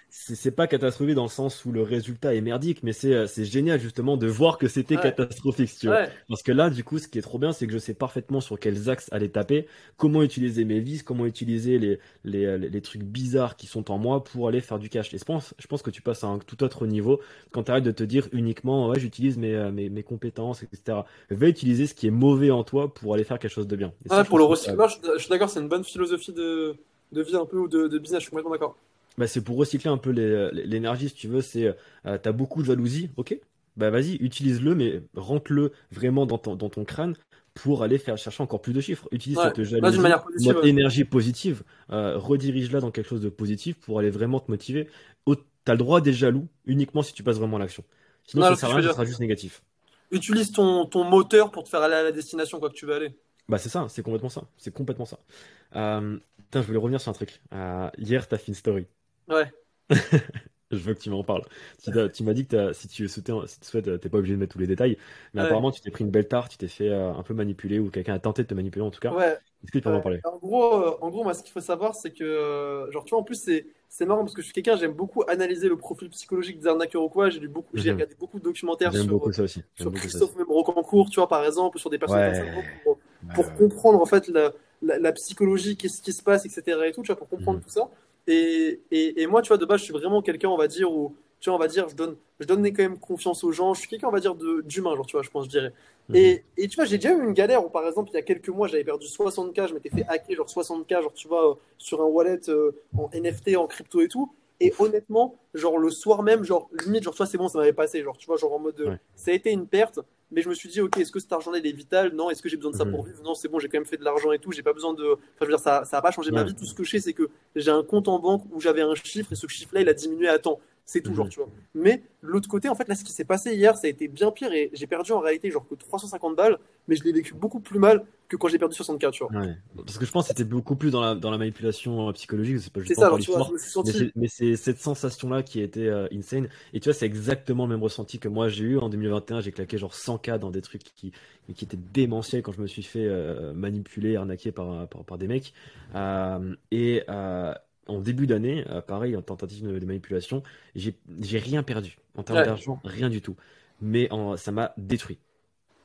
C'est pas catastrophique dans le sens où le résultat est merdique, mais c'est euh, génial, justement, de voir que c'était catastrophique, tu vois. Parce que là, du coup, ce qui est trop bien, c'est que je sais parfaitement sur quels axes aller taper, comment utiliser mes vis, comment utiliser les, les, les, trucs bizarres qui sont en moi pour aller faire du cash. Et je pense, je pense que tu passes à un tout autre niveau quand tu arrêtes de te dire uniquement, ouais, j'utilise mes, mes, mes, compétences, etc. Va utiliser ce qui est mauvais en toi pour aller faire quelque chose de bien pour le recyclage, je, suis d'accord, c'est une bonne philosophie de, de, vie un peu ou de, business, je suis complètement d'accord. Bah, c'est pour recycler un peu l'énergie, si tu veux. C'est, euh, t'as beaucoup de jalousie, ok Bah vas-y, utilise-le, mais rentre-le vraiment dans ton, dans ton crâne pour aller faire chercher encore plus de chiffres. Utilise cette jalousie, positive, énergie positive, euh, redirige-la dans quelque chose de positif pour aller vraiment te motiver. T'as le droit d'être jaloux uniquement si tu passes vraiment à l'action. Sinon, ça, sera, ça sera juste négatif. Utilise ton, ton moteur pour te faire aller à la destination quoi que tu veux aller. Bah c'est ça, c'est complètement ça. C'est complètement ça. Euh, putain, je voulais revenir sur un truc. Euh, hier, t'as fait une story. Ouais. <laughs> Je veux que tu m'en parles. Tu, m'as dit que si tu souhaites, si tu souhaites, t'es pas obligé de mettre tous les détails, mais apparemment tu t'es pris une belle tarte, tu t'es fait euh, un peu manipuler ou quelqu'un a tenté de te manipuler en tout cas. Ouais. Est-ce que tu peux m'en parler? En gros, euh, en gros, moi, ce qu'il faut savoir, c'est que, euh, genre, tu vois, en plus, c'est, c'est marrant parce que je suis quelqu'un, j'aime beaucoup analyser le profil psychologique des arnaqueurs ou quoi. J'ai lu beaucoup, j'ai Mhm. regardé beaucoup de documentaires J'aime sur, beaucoup ça aussi. Sur beaucoup ça Christophe aussi. même Rocancourt, tu vois, par exemple, sur des personnes comme ça, Ouais. pour, Ouais, pour comprendre, en fait, la, la, la psychologie, qu'est-ce qui se passe, etc. et tout, tu vois, pour comprendre Mhm. tout ça. Et, et, et moi, tu vois, de base, je suis vraiment quelqu'un, on va dire, où, tu vois, on va dire, je donne, je donne quand même confiance aux gens. Je suis quelqu'un, on va dire, de, d'humain, genre, tu vois, je pense, je dirais. Mhm. Et, et tu vois, j'ai déjà eu une galère où, par exemple, il y a quelques mois, j'avais perdu 60K, je m'étais fait hacker, genre 60K, genre, tu vois, euh, sur un wallet euh, en NFT, en crypto et tout. Et honnêtement, genre, le soir même, genre, limite, genre, tu vois, c'est bon, ça m'avait passé, genre, tu vois, genre, en mode, euh, Ouais. ça a été une perte, mais je me suis dit, ok, est-ce que cet argent-là, il est vital? Non. Est-ce que j'ai besoin de ça pour Mhm. vivre? Non, c'est bon, j'ai quand même fait de l'argent et tout, j'ai pas besoin de. Enfin, je veux dire, ça, ça a pas changé ma vie. Tout ce que je sais, c'est que j'ai un compte en banque où j'avais un chiffre et ce chiffre-là, il a diminué à temps. C'est genre, Mhm. tu vois. Mais l'autre côté, en fait, là, ce qui s'est passé hier, ça a été bien pire et j'ai perdu en réalité, genre, que 350 balles, mais je l'ai vécu beaucoup plus mal que quand j'ai perdu 60K, tu vois. Ouais. Parce que je pense que c'était beaucoup plus dans la, dans la manipulation euh, psychologique, c'est pas C'est juste ça, vois, l'histoire. senti. c'est mais c'est cette sensation-là qui a été euh, insane. Et tu vois, c'est exactement le même ressenti que moi j'ai eu en 2021. J'ai claqué genre 100K dans des trucs qui, qui étaient démentiels quand je me suis fait euh, manipuler, arnaquer par, par, par des mecs. Euh, et en début d'année, euh, pareil, en tentative de, de manipulation, j'ai rien perdu. En termes Ouais, d'argent, rien du tout. Mais en- ça m'a détruit.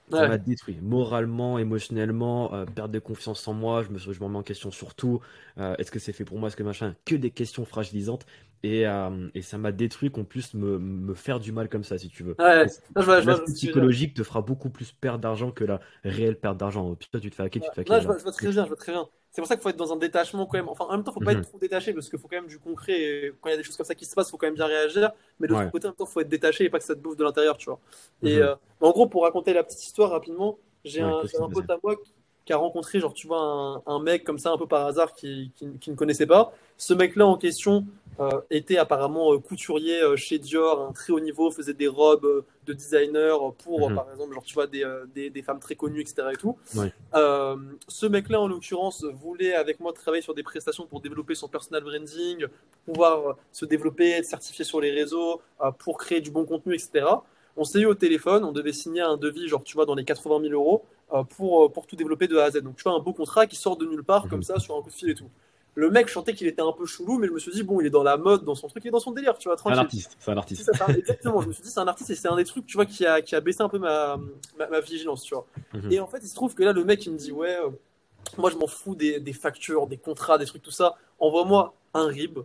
Ça ouais, m'a détruit moralement, émotionnellement, euh, perte de confiance en moi, je me, je me remets en question sur tout. Euh, est-ce que c'est fait pour moi, est-ce que machin, que des questions fragilisantes. Et, euh, et ça m'a détruit qu'on puisse me, me faire du mal comme ça, si tu veux. ouais. Non, je vois, je vois, psychologique te fera beaucoup plus perdre d'argent que la réelle perte d'argent. Toi, tu te fais hacker, tu te fais hacker Ouais, je là. vois, je vois très bien, je vois très bien. C'est pour ça qu'il faut être dans un détachement quand même. Enfin, en même temps, faut pas être Mhm. trop détaché parce qu'il faut quand même du concret. Et quand il y a des choses comme ça qui se passent, faut quand même bien réagir. Mais de l'autre Ouais. côté, en même temps, faut être détaché et pas que ça te bouffe de l'intérieur, tu vois. Et Mhm. euh, en gros, pour raconter la petite histoire rapidement, j'ai un, un pote à moi qui, qui a rencontré, genre, tu vois, un, un mec comme ça, un peu par hasard, qui, qui, qui ne connaissait pas. Ce mec-là en question était apparemment euh, couturier euh, chez Dior, un très haut niveau, faisait des robes euh, de designer pour, euh, Mhm. par exemple, genre, tu vois, des, euh, des, des femmes très connues, etc. et tout. Euh, ce mec-là, en l'occurrence, voulait avec moi travailler sur des prestations pour développer son personal branding, pouvoir euh, se développer, être certifié sur les réseaux, euh, pour créer du bon contenu, etc. On s'est eu au téléphone, on devait signer un devis, genre, tu vois, dans les 80 000 euros, euh, pour, euh, pour tout développer de A à Z. Donc, tu vois, un beau contrat qui sort de nulle part, comme Mhm. ça, sur un coup de fil et tout. Le mec, sentais qu'il était un peu chelou, mais je me suis dit, bon, il est dans la mode, dans son truc, il est dans son délire, tu vois, C'est un tranquille. artiste, c'est un artiste. ça, exactement. Je me suis dit, c'est un artiste et c'est un des trucs, tu vois, qui a, qui a baissé un peu ma, ma, ma vigilance, tu vois. Mhm. Et en fait, il se trouve que là, le mec, il me dit, ouais, euh, moi, je m'en fous des, des factures, des contrats, des trucs, tout ça. Envoie-moi un RIB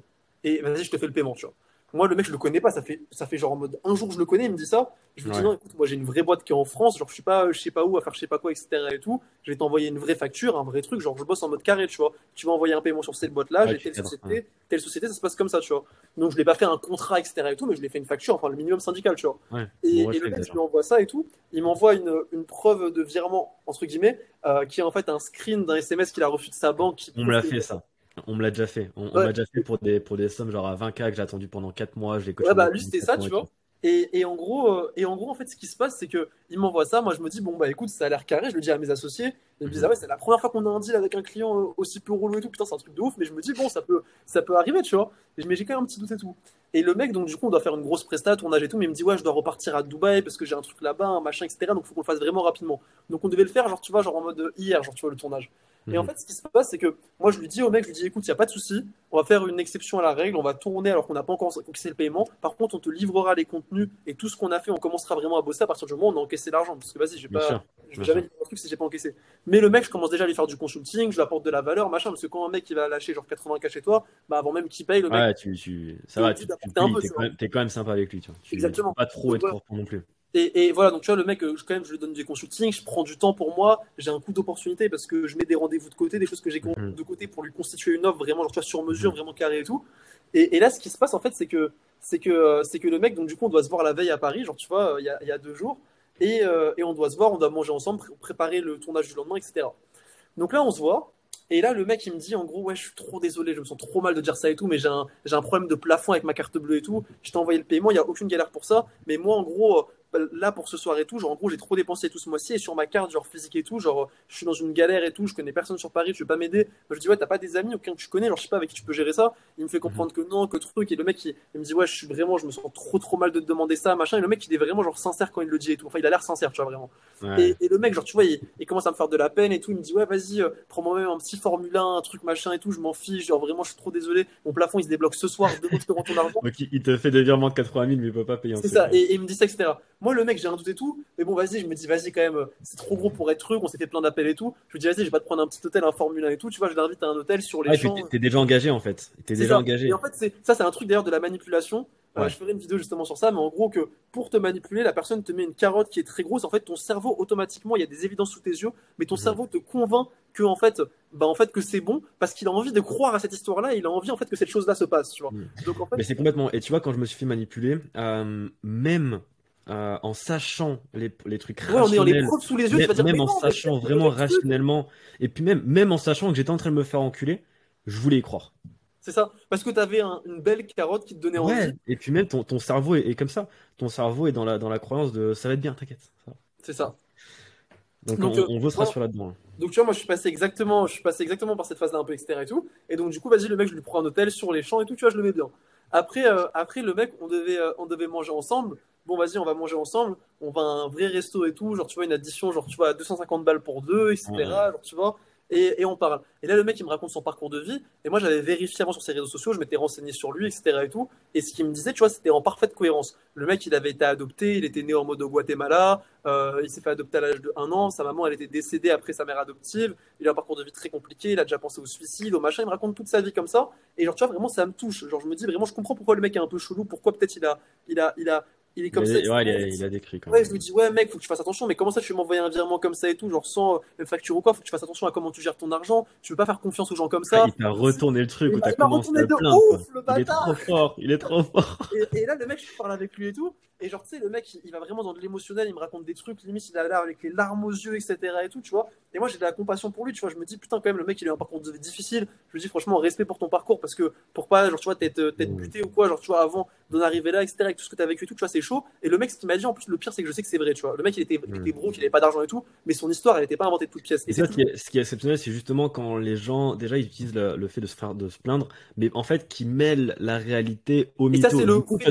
et vas-y, je te fais le paiement, tu vois. Moi, le mec, je le connais pas. Ça fait, ça fait genre en mode un jour, je le connais, il me dit ça. Je lui dis Ouais. non, écoute, moi, j'ai une vraie boîte qui est en France. Genre, je suis pas, je sais pas où à faire, je sais pas quoi, etc. et tout. Je vais t'envoyer une vraie facture, un vrai truc. Genre, je bosse en mode carré, tu vois. Tu vas envoyer un paiement sur cette boîte-là. Ouais, J'ai telle société, ouais. telle société, ça se passe comme ça, tu vois. Donc, je l'ai pas fait un contrat, etc. et tout, mais je l'ai fait une facture, enfin, le minimum syndical, tu vois. Ouais, Et, bon et le mec, je lui envoie ça et tout. Il m'envoie une, une preuve de virement, entre guillemets, euh, qui est en fait un screen d'un SMS qu'il a reçu de sa banque. Qui On me l'a fait ça. On me l'a déjà fait. On, m'a déjà fait pour des, pour des sommes genre à 20K que j'ai attendu pendant 4 mois. Je Ouais, bah lui c'était 4 ça, tu vois. Et, et en gros, euh, et en gros, en fait, ce qui se passe, c'est que il m'envoie ça. Moi, je me dis bon bah écoute, ça a l'air carré. Je le dis à mes associés. Ils me disent Mhm. ah ouais, c'est la première fois qu'on a un deal avec un client euh, aussi peu relou et tout. Putain, c'est un truc de ouf. Mais je me dis bon, ça peut, ça peut arriver, tu vois. Mais j'ai quand même un petit doute et tout. Et le mec, donc du coup, on doit faire une grosse presta, tournage et tout. Mais il me dit ouais, je dois repartir à Dubaï parce que j'ai un truc là-bas, un machin, etc. Donc faut qu'on le fasse vraiment rapidement. Donc on devait le faire, genre tu vois, genre en mode euh, hier, genre tu vois le tournage. Et en Mhm. fait, ce qui se passe, c'est que moi, je lui dis au mec, je lui dis, écoute, il n'y a pas de souci, on va faire une exception à la règle, on va tourner alors qu'on n'a pas encore encaissé le paiement. Par contre, on te livrera les contenus et tout ce qu'on a fait, on commencera vraiment à bosser à partir du moment où on a encaissé l'argent. Parce que vas-y, je vais jamais livrer un truc si j'ai pas encaissé. Mais le mec, je commence déjà à lui faire du consulting, je lui apporte de la valeur, machin, parce que quand un mec il va lâcher genre 80K chez toi, bah avant même qu'il paye, le mec, Ouais, tu, tu, ça va, tu, tu quand même, t'es quand même sympa avec lui, tu vois. Tu, Exactement. pas trop être correct non plus. Et, et voilà, donc tu vois, le mec, euh, je- quand même, je lui donne des consultings, je prends du temps pour moi, j'ai un coup d'opportunité parce que je mets des rendez-vous de côté, des choses que j'ai Mhm. de côté pour lui constituer une offre vraiment, genre, tu vois, sur mesure, Mhm. vraiment carré et tout. Et, et là, ce qui se passe, en fait, c'est que, c'est que, euh, c'est que le mec, donc du coup, on doit se voir la veille à Paris, genre, tu vois, euh, il y a, il y a deux jours, et, euh, et on doit se voir, on doit manger ensemble, pré- préparer le tournage du lendemain, etc. Donc là, on se voit. Et là, le mec, il me dit, en gros, ouais, je suis trop désolé, je me sens trop mal de dire ça et tout, mais j'ai un, un problème de plafond avec ma carte bleue et tout. Je t'ai envoyé le paiement, il n'y a aucune galère pour ça. Mais moi, en gros, là pour ce soir et tout, genre en gros j'ai trop dépensé tout ce mois-ci et sur ma carte genre physique et tout, genre je suis dans une galère et tout, je connais personne sur Paris, tu veux pas m'aider. Je dis ouais t'as pas des amis aucun que tu connais, genre je sais pas avec qui tu peux gérer ça. Il me fait comprendre que non, que truc et le mec il, me dit ouais je suis vraiment, je me sens trop trop mal de te demander ça machin. Et le mec il est vraiment genre sincère quand il le dit et tout. Enfin il a l'air sincère tu vois vraiment. Et, le mec genre tu vois il, commence à me faire de la peine et tout. Il me dit ouais vas-y euh, prends-moi même un petit Formule 1, un truc machin et tout. Je m'en fiche, genre vraiment je suis trop désolé. Mon plafond il se débloque ce soir, demain je te rends ton argent. <laughs> Donc il te fait des virements de 80 000 mais il peut pas payer. C'est ça et, il me dit ça etc. Moi le mec j'ai un doute et tout, mais bon vas-y je me dis vas-y quand même c'est trop gros pour être truc. On s'est fait plein d'appels et tout. Je me dis vas-y je vais pas te prendre un petit hôtel, un Formule 1 et tout. Tu vois je l'invite à un hôtel sur les champs. T'es déjà engagé en fait. T'es déjà engagé. Et en fait ça c'est un truc d'ailleurs de la manipulation. Euh, je ferai une vidéo justement sur ça, mais en gros que pour te manipuler, la personne te met une carotte qui est très grosse. En fait, ton cerveau automatiquement, il y a des évidences sous tes yeux, mais ton cerveau te convainc que en fait, bah en fait que c'est bon parce qu'il a envie de croire à cette histoire-là. Il a envie en fait que cette chose-là se passe, tu vois. Donc, en fait... Mais c'est complètement. Et tu vois, quand je me suis fait manipuler, euh, même euh, en sachant les, les trucs ouais, on est les preuves sous les yeux, même, même en sachant vraiment rationnellement, et puis même, même en sachant que j'étais en train de me faire enculer, je voulais y croire. C'est ça. Parce que tu avais une belle carotte qui te donnait envie. Et puis même ton, ton cerveau est, comme ça. Ton cerveau est dans la, dans la croyance de ça va être bien, t'inquiète. C'est ça. Donc, on, on, veut se rassurer là-dedans. Hein. Donc tu vois, moi je suis passé exactement, je suis passé exactement par cette phase-là un peu externe et tout. Et donc du coup, vas-y, le mec, je lui prends un hôtel sur les champs et tout, tu vois, je le mets bien. Après, euh, après le mec, on devait, euh, on devait manger ensemble. Bon, vas-y, on va manger ensemble. On va à un vrai resto et tout. Genre, tu vois, une addition, genre, tu vois, 250 balles pour deux, etc. Genre, tu vois et, on parle. Et là, le mec, il me raconte son parcours de vie. Et moi, j'avais vérifié avant sur ses réseaux sociaux, je m'étais renseigné sur lui, etc. Et, tout. et ce qu'il me disait, tu vois, c'était en parfaite cohérence. Le mec, il avait été adopté, il était né en mode au Guatemala, euh, il s'est fait adopter à l'âge de 1 an, sa maman, elle était décédée après sa mère adoptive, il a un parcours de vie très compliqué, il a déjà pensé au suicide, au machin, il me raconte toute sa vie comme ça. Et genre, tu vois, vraiment, ça me touche. Genre, je me dis vraiment, je comprends pourquoi le mec est un peu chelou, pourquoi peut-être il a, il a, il a, il est comme ça. Ouais, il, a, décrit quand même. Ouais, je lui dis, ouais, mec, faut que tu fasses attention, mais comment ça, tu veux m'envoyer un virement comme ça et tout, genre sans euh, une facture ou quoi, faut que tu fasses attention à comment tu gères ton argent, tu veux pas faire confiance aux gens comme ça. il t'a retourné le truc, ou t'as commencé à plaindre. Ouf, le il est trop fort, il est trop fort. <laughs> Et, là, le mec, je parle avec lui et tout, et genre, tu sais, le mec, il, va vraiment dans de l'émotionnel, il me raconte des trucs, limite, il a l'air avec les larmes aux yeux, etc. et tout, tu vois. Et moi, j'ai de la compassion pour lui, tu vois. Je me dis, putain, quand même, le mec, il a un parcours difficile. Je me dis, franchement, respect pour ton parcours, parce que pour pas, genre, tu vois, t'être mmh. buté ou quoi, genre, tu vois, avant d'en arriver là, etc., avec tout ce que t'as vécu et tout, tu vois, c'est chaud. Et le mec, ce qu'il m'a dit, en plus, le pire, c'est que je sais que c'est vrai, tu vois. Le mec, il était, il était broke, il avait pas d'argent et tout, mais son histoire, elle était pas inventée de toutes pièces. Et, ça, ce qui, est, exceptionnel, c'est justement quand les gens, déjà, ils utilisent le, fait de se faire, de se plaindre, mais en fait, qui mêlent la réalité au mytho. Et ça, c'est le coup, tu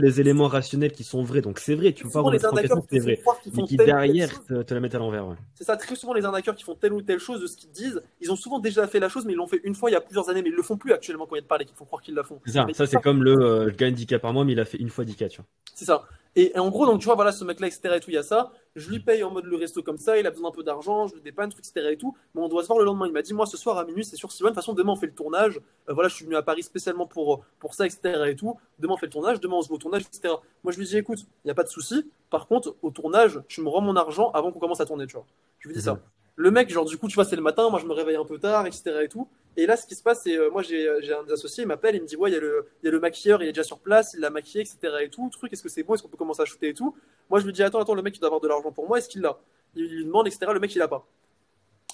les éléments rationnels qui sont vrais. Donc, c'est vrai, tu peux pas les arnaqueurs qui vrai. Mais qui derrière te, la mettent à l'envers. C'est ça, très souvent les arnaqueurs qui font telle ou telle chose de ce qu'ils disent, ils ont souvent déjà fait la chose, mais ils l'ont fait une fois il y a plusieurs années, mais ils le font plus actuellement quand il y a de parler, qu'ils font croire qu'ils la font. C'est ça, ça c'est comme le euh, gagne 10K par mois, mais il a fait une fois 10K, tu vois. C'est ça. Et, en gros, donc tu vois, voilà, ce mec-là, etc. et tout, il y a ça. Je lui paye en mode le resto comme ça, il a besoin d'un peu d'argent, je lui dépanne, truc, etc. et tout. Mais on doit se voir le lendemain. Il m'a dit, moi, ce soir à minuit, c'est sur Sylvain. De toute façon, demain, on fait le tournage. Euh, voilà, je suis venu à Paris spécialement pour, pour ça, etc. et tout. Demain, on fait le tournage, demain, on se voit au tournage, etc. Moi, je lui dis, écoute, il n'y a pas de souci. Par contre, au tournage, tu me rends mon argent avant qu'on commence à tourner, tu vois. Je lui dis ça. Le mec, genre, du coup, tu vois, c'est le matin, moi, je me réveille un peu tard, etc. et tout. Et là, ce qui se passe, c'est, euh, moi, j'ai un des associés, il m'appelle, il me dit, ouais, il y, a le, y a le maquilleur, il est déjà sur place, il l'a maquillé, etc. et tout. Truc, est-ce que c'est bon, est-ce qu'on peut commencer à shooter et tout? Moi, je lui dis, attends, attends, le mec, il doit avoir de l'argent pour moi, est-ce qu'il l'a? Il lui demande, etc. Le mec, il a pas.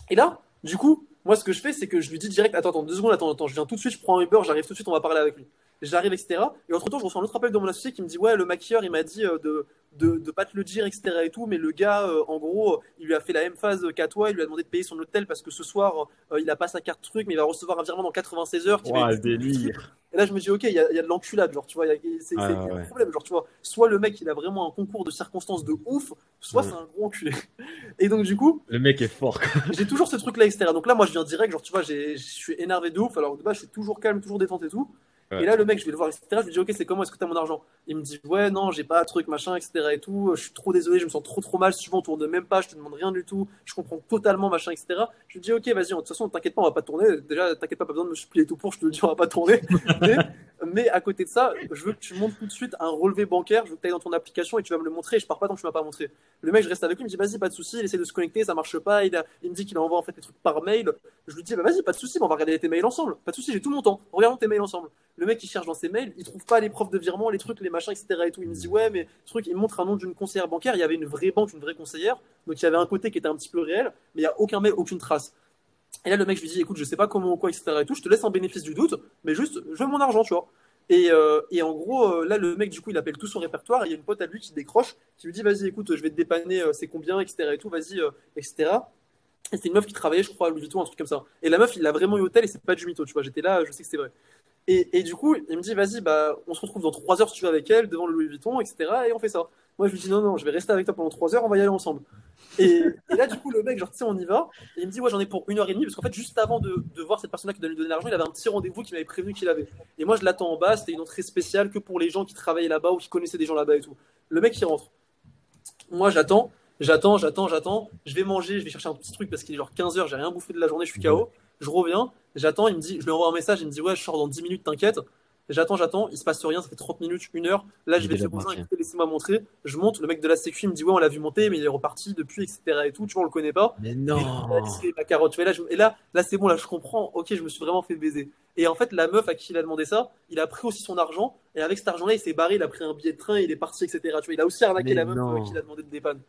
Et là, du coup, moi, ce que je fais, c'est que je lui dis direct, attends, attends, deux secondes, attends, attends, je viens tout de suite, je prends un Uber, j'arrive tout de suite, on va parler avec lui. J'arrive, etc. Et entre temps, je reçois un autre appel de mon associé qui me dit, ouais, le maquilleur, il m'a dit euh, de, de, de pas te le dire, etc. et tout, mais le gars, euh, en gros, il lui a fait la même phase qu'à toi, il lui a demandé de payer son hôtel parce que ce soir, euh, il a pas sa carte truc, mais il va recevoir un virement dans 96 heures. Qui délire. Et là, je me dis, ok, il y, a, de l'enculade, genre, tu vois, c'est un problème, genre, tu vois. Soit le mec, il a vraiment un concours de circonstances de ouf, soit c'est un gros enculé. Et donc, du coup. Le mec est fort, J'ai toujours ce truc-là, etc. Donc là, moi, je viens direct, genre, tu vois, je suis énervé de ouf, alors de base, je suis toujours calme, toujours détente et tout. Et là, le mec, je vais le voir, etc. Je lui dis, ok, c'est comment Est-ce que t'as mon argent? Il me dit, ouais, non, j'ai pas de truc, machin, etc. et tout. Je suis trop désolé, je me sens trop trop mal. Si tu on tourne même pas, je te demande rien du tout. Je comprends totalement, machin, etc. Je lui dis, ok, vas-y, de toute façon, t'inquiète pas, on va pas tourner. Déjà, t'inquiète pas, pas besoin de me supplier tout pour, je te le dis, on va pas tourner. <laughs> mais, à côté de ça, je veux que tu montes tout de suite un relevé bancaire. Je veux que tu ailles dans ton application et tu vas me le montrer. Et je pars pas tant que tu m'as pas montré. Le mec, je reste avec lui, il me dit, vas-y, pas de souci. Il essaie de se connecter, ça marche pas. Il, il me dit qu'il envoie en fait des trucs par mail. Je lui dis, bah, vas-y, pas de souci, on va regarder tes mails ensemble. Pas de souci, j'ai tout mon temps. Regardons tes mails ensemble. Le mec, il cherche dans ses mails il trouve pas les preuves de virement, les trucs, les machins, etc. Et tout. Il me dit ouais, mais truc, il montre un nom d'une conseillère bancaire. Il y avait une vraie banque, une vraie conseillère. Donc il y avait un côté qui était un petit peu réel, mais il y a aucun mail, aucune trace. Et là, le mec, je lui dis écoute, je sais pas comment quoi, etc. Et tout. Je te laisse en bénéfice du doute, mais juste, je veux mon argent, tu vois. Et, euh, et, en gros, euh, là, le mec, du coup, il appelle tout son répertoire. Il y a une pote à lui qui décroche, qui lui dit Vas-y, écoute, je vais te dépanner, c'est combien, etc. Et tout, vas-y, etc. Et c'était une meuf qui travaillait, je crois, à Louis un truc comme ça. Et la meuf, il l'a vraiment eu au tel et c'est pas du mytho, tu vois. J'étais là, je sais que c'est vrai. Et, du coup, il me dit Vas-y, bah, on se retrouve dans 3 heures si tu veux avec elle, devant le Louis Vuitton, etc. Et on fait ça. Moi, je lui dis Non, non, je vais rester avec toi pendant 3 heures, on va y aller ensemble. Et, là, du coup, le mec, genre, tu sais, on y va. Et il me dit, ouais, j'en ai pour une heure et demie. Parce qu'en fait, juste avant de, voir cette personne-là qui donne lui donner l'argent, il avait un petit rendez-vous qui m'avait prévenu qu'il avait. Et moi, je l'attends en bas. C'était une entrée spéciale que pour les gens qui travaillaient là-bas ou qui connaissaient des gens là-bas et tout. Le mec, il rentre. Moi, j'attends, j'attends, j'attends, j'attends. Je vais manger, je vais chercher un petit truc parce qu'il est genre 15h, j'ai rien bouffé de la journée, je suis KO. Je reviens, j'attends, il me dit, je lui envoie un message, il me dit, ouais, je sors dans 10 minutes, t'inquiète. J'attends, j'attends, il se passe rien, ça fait 30 minutes, une heure. Là, je vais chez voisin, laissez-moi montrer. Je monte, le mec de la sécu me dit ouais, on l'a vu monter, mais il est reparti depuis, etc. et tout. Tu vois, on le connaît pas. Mais non. Et, la carotte. là, et là, là, c'est bon, là, je comprends. Ok, je me suis vraiment fait baiser. Et en fait, la meuf à qui il a demandé ça, il a pris aussi son argent. Et avec cet argent-là, il s'est barré, il a pris un billet de train, il est parti, etc. Tu vois, il a aussi arnaqué la meuf à qui il a demandé de dépanne.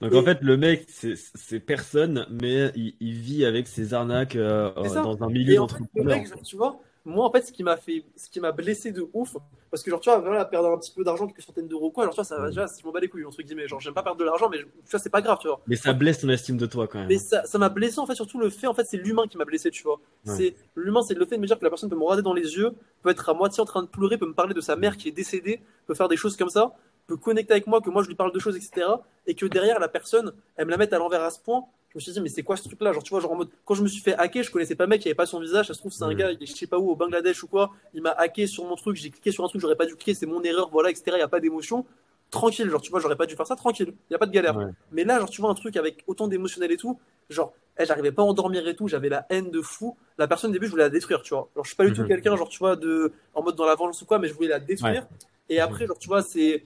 Donc en fait, le mec, c'est personne, mais il, vit avec ses arnaques euh, dans un milieu d'entrepreneurs. Tu vois, moi en fait ce qui m'a fait ce qui m'a blessé de ouf parce que genre tu vois voilà perdre un petit peu d'argent quelques centaines d'euros quoi genre tu vois ça va déjà je m'en bats les couilles entre guillemets. Genre j'aime pas perdre de l'argent mais tu vois c'est pas grave tu vois. Mais ça blesse ton estime de toi quand même. Mais ça ça m'a blessé en fait surtout le fait en fait c'est l'humain qui m'a blessé tu vois. C'est l'humain c'est le fait de me dire que la personne peut me regarder dans les yeux peut être à moitié en train de pleurer peut me parler de sa mère qui est décédée peut faire des choses comme ça peut connecter avec moi que moi je lui parle de choses etc et que derrière la personne elle me la mette à l'envers à ce point je me suis dit mais c'est quoi ce truc là genre tu vois genre en mode quand je me suis fait hacker je connaissais pas le mec il avait pas son visage ça se trouve c'est un gars je sais pas où au Bangladesh ou quoi il m'a hacké sur mon truc j'ai cliqué sur un truc j'aurais pas dû cliquer c'est mon erreur voilà etc il y a pas d'émotion. Tranquille genre tu vois j'aurais pas dû faire ça tranquille il y a pas de galère. Mais là genre tu vois un truc avec autant d'émotionnel et tout genre eh, j'arrivais pas à endormir et tout j'avais la haine de fou. La personne au début je voulais la détruire tu vois. Genre je suis pas du tout mhm. quelqu'un genre tu vois de en mode dans la vengeance ou quoi mais je voulais la détruire et après genre tu vois c'est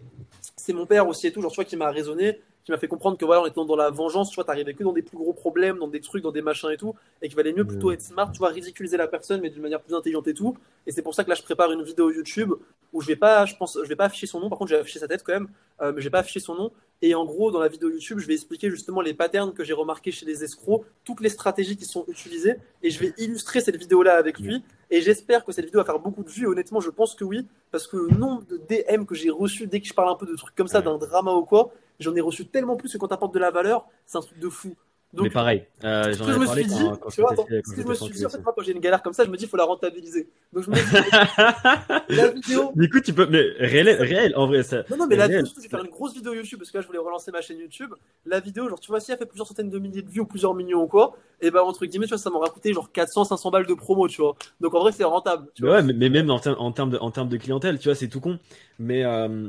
c'est mon père aussi et tout genre tu vois qui m'a raisonné qui m'a fait comprendre que voilà, en étant dans la vengeance, tu vois, t'arrivais que dans des plus gros problèmes, dans des trucs, dans des machins et tout, et qu'il valait mieux plutôt être smart, tu vois, ridiculiser la personne, mais d'une manière plus intelligente et tout. Et c'est pour ça que là, je prépare une vidéo YouTube où je vais pas, je pense, je vais pas afficher son nom. Par contre, je vais afficher sa tête quand même, euh, mais je vais pas afficher son nom. Et en gros, dans la vidéo YouTube, je vais expliquer justement les patterns que j'ai remarqués chez les escrocs, toutes les stratégies qui sont utilisées, et je vais illustrer cette vidéo-là avec lui. Et j'espère que cette vidéo va faire beaucoup de vues. Honnêtement, je pense que oui, parce que le nombre de DM que j'ai reçu dès que je parle un peu de trucs comme ça, d'un drama ou quoi, j'en ai reçu tellement plus que quand t'apportes de la valeur, c'est un truc de fou. Donc, mais pareil, euh, j'en ai parlé dit, quand, tu vois, ce que je me suis dit, en fait, moi, quand j'ai une galère comme ça, je me dis, il faut la rentabiliser. Donc, je me dis, <laughs> la vidéo. Du coup, tu peux, mais réel, réel en vrai, ça. Non, non, mais la vidéo, je vais faire une grosse vidéo YouTube parce que là, je voulais relancer ma chaîne YouTube. La vidéo, genre, tu vois, si elle fait plusieurs centaines de milliers de vues ou plusieurs millions ou quoi, et ben, entre guillemets, tu vois, ça m'aura coûté genre 400, 500 balles de promo, tu vois. Donc, en vrai, c'est rentable. Tu vois. Ouais, mais, même en, en termes de, en termes de clientèle, tu vois, c'est tout con. Mais, euh,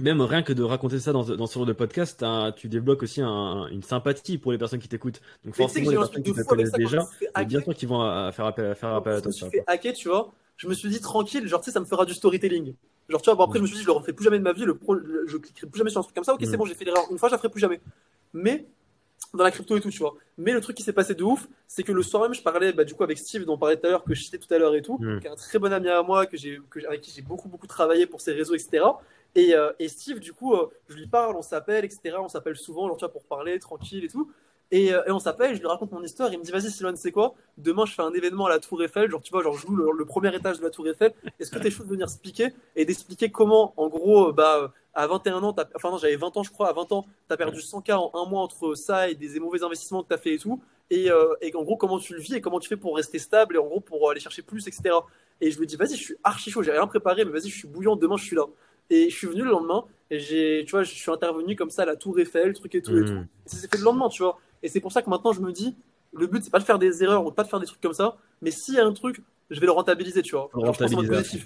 même rien que de raconter ça dans, dans ce genre de podcast, tu débloques aussi une sympathie pour les personnes qui t'écoutent. Donc forcément, les personnes qui te connaissent déjà, bien sûr qu'ils vont euh, faire appel, faire appel à toi. Je me suis fait hacker, tu vois. Je me suis dit tranquille, genre tu sais, ça me fera du storytelling. Genre tu vois, bon après je me suis dit je le refais plus jamais de ma vie, le je cliquerai plus jamais sur un truc comme ça. Ok, c'est mm. bon, j'ai fait l'erreur une fois, je la ferai plus jamais. Mais dans la crypto et tout, tu vois. Mais le truc qui s'est passé de ouf, c'est que le soir même, je parlais bah, du coup avec Steve, dont on parlait tout à l'heure, que je citais tout à l'heure et tout, mm. qui est un très bon ami à moi, que j'ai, avec qui j'ai beaucoup beaucoup travaillé pour ses réseaux, etc. Euh, et, Steve, du coup, euh, je lui parle, on s'appelle, etc. On s'appelle souvent, genre, tu vois, pour parler, tranquille et tout. Et, euh, on s'appelle, je lui raconte mon histoire. Il me dit, vas-y, Sylvain, c'est quoi? Demain, je fais un événement à la Tour Eiffel. Genre, tu vois, genre, je joue le, premier étage de la Tour Eiffel. Est-ce que tu es chaud de venir expliquer et d'expliquer comment, en gros, bah, à 21 ans, enfin, non, j'avais 20 ans, je crois, à 20 ans, tu as perdu 100K en un mois entre ça et des mauvais investissements que tu as fait et tout. Et, et, en gros, comment tu le vis et comment tu fais pour rester stable et en gros, pour aller chercher plus, etc. Et je lui dis, vas-y, je suis archi chaud, j'ai rien préparé, mais vas-y, je suis bouillant, demain, je suis là. Et je suis venu le lendemain et j'ai, tu vois, je suis intervenu comme ça à la Tour Eiffel, truc et tout et tout. Hmm. Et ça s'est fait le lendemain, tu vois. Et c'est pour ça que maintenant je me dis, le but c'est pas de faire des erreurs ou pas de faire des trucs comme ça, mais s'il y a un truc, je vais le rentabiliser, tu vois. Faut le rentabiliser.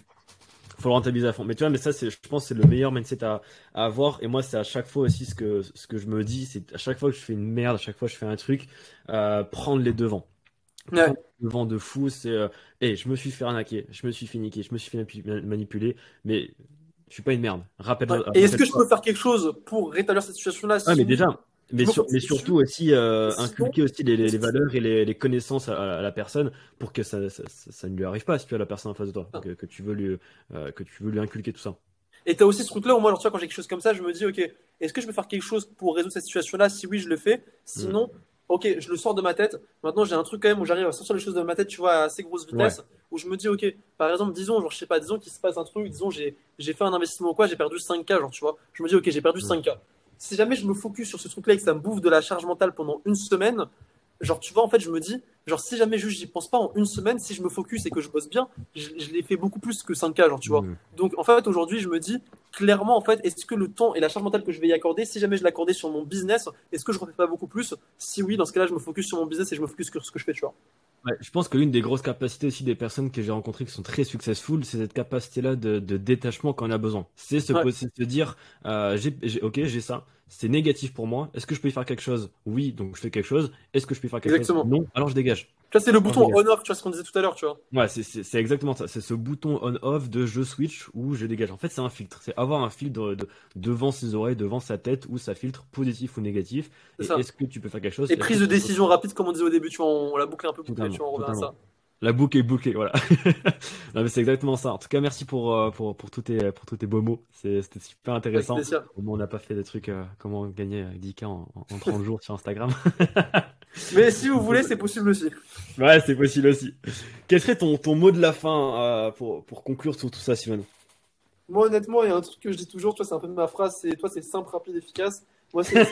Faut le rentabiliser à fond. Mais tu vois, mais ça, c'est, je pense, c'est le meilleur mindset à, à avoir. Et moi, c'est à chaque fois aussi ce que, ce que je me dis, c'est à chaque fois que je fais une merde, à chaque fois que je fais un truc, euh, prendre les devants. Ouais. Le vent de fou, c'est, euh, je me suis fait arnaquer, je me suis fait niquer, je me suis fait manipuler, mais je suis pas une merde. Rappelle. Et est-ce que je peux faire quelque chose pour rétablir cette situation-là Ah, mais déjà. Mais, mais surtout aussi euh, inculquer aussi les, les, valeurs et les, les connaissances à, la personne pour que ça, ça, ça, ne lui arrive pas si tu as la personne en face de toi, ah. que, que, tu veux lui, euh, que tu veux lui inculquer tout ça. Et tu as aussi ce truc-là où moi, alors, tu vois, quand j'ai quelque chose comme ça, je me dis, ok, est-ce que je peux faire quelque chose pour résoudre cette situation-là Si oui, je le fais? Sinon, ok, je le sors de ma tête. Maintenant, j'ai un truc quand même où j'arrive à sortir les choses de ma tête, tu vois, à assez grosse vitesse, où je me dis, ok, par exemple, disons, genre, je sais pas, disons qu'il se passe un truc, disons, j'ai, j'ai fait un investissement ou quoi, j'ai perdu 5K, genre, tu vois. Je me dis, ok, j'ai perdu 5K. Si jamais je me focus sur ce truc-là et que ça me bouffe de la charge mentale pendant une semaine, genre, tu vois, en fait, je me dis, genre, si jamais juste j'y pense pas en une semaine, si je me focus et que je bosse bien, je, l'ai fait beaucoup plus que 5K, genre, tu vois. Donc, en fait, aujourd'hui, je me dis, clairement, en fait, est-ce que le temps et la charge mentale que je vais y accorder, si jamais je l'accordais sur mon business, est-ce que je refais pas beaucoup plus? Si oui, dans ce cas-là, je me focus sur mon business et je me focus sur ce que je fais, tu vois. Ouais, je pense que l'une des grosses capacités aussi des personnes que j'ai rencontrées qui sont très successful, c'est cette capacité-là de, détachement quand on a besoin. C'est se, se dire, euh, ok, j'ai ça, c'est négatif pour moi. Est-ce que je peux y faire quelque chose? Oui, donc je fais quelque chose. Est-ce que je peux y faire quelque chose? Non, alors je dégage. Tu vois, c'est le bouton on-off, tu vois ce qu'on disait tout à l'heure, tu vois. Ouais, c'est exactement ça. C'est ce bouton on-off de je switch ou je dégage. En fait, c'est un filtre. C'est avoir un filtre de, devant ses oreilles, devant sa tête, où ça filtre positif ou négatif. Est-ce que tu peux faire quelque chose? Et prise de décision rapide, comme on disait au début, tu vois, on, l'a bouclé un peu, bouclé, tu vois, on revient à ça. La boucle est bouclée, voilà. <laughs> non, mais c'est exactement ça. En tout cas, merci pour, euh, pour, pour, tous, tes, pour tous tes beaux mots. C'était super intéressant. Au moins, on n'a pas fait des trucs, euh, comment gagner 10K en, en 30 <laughs> jours sur Instagram. <laughs> mais si vous voulez, c'est possible aussi. Ouais, c'est possible aussi. Quel serait ton, ton mot de la fin euh, pour, pour conclure sur tout ça, Simon Moi, honnêtement, il y a un truc que je dis toujours, tu vois, c'est un peu ma phrase, c'est toi, c'est simple, rapide, efficace. Moi, c'est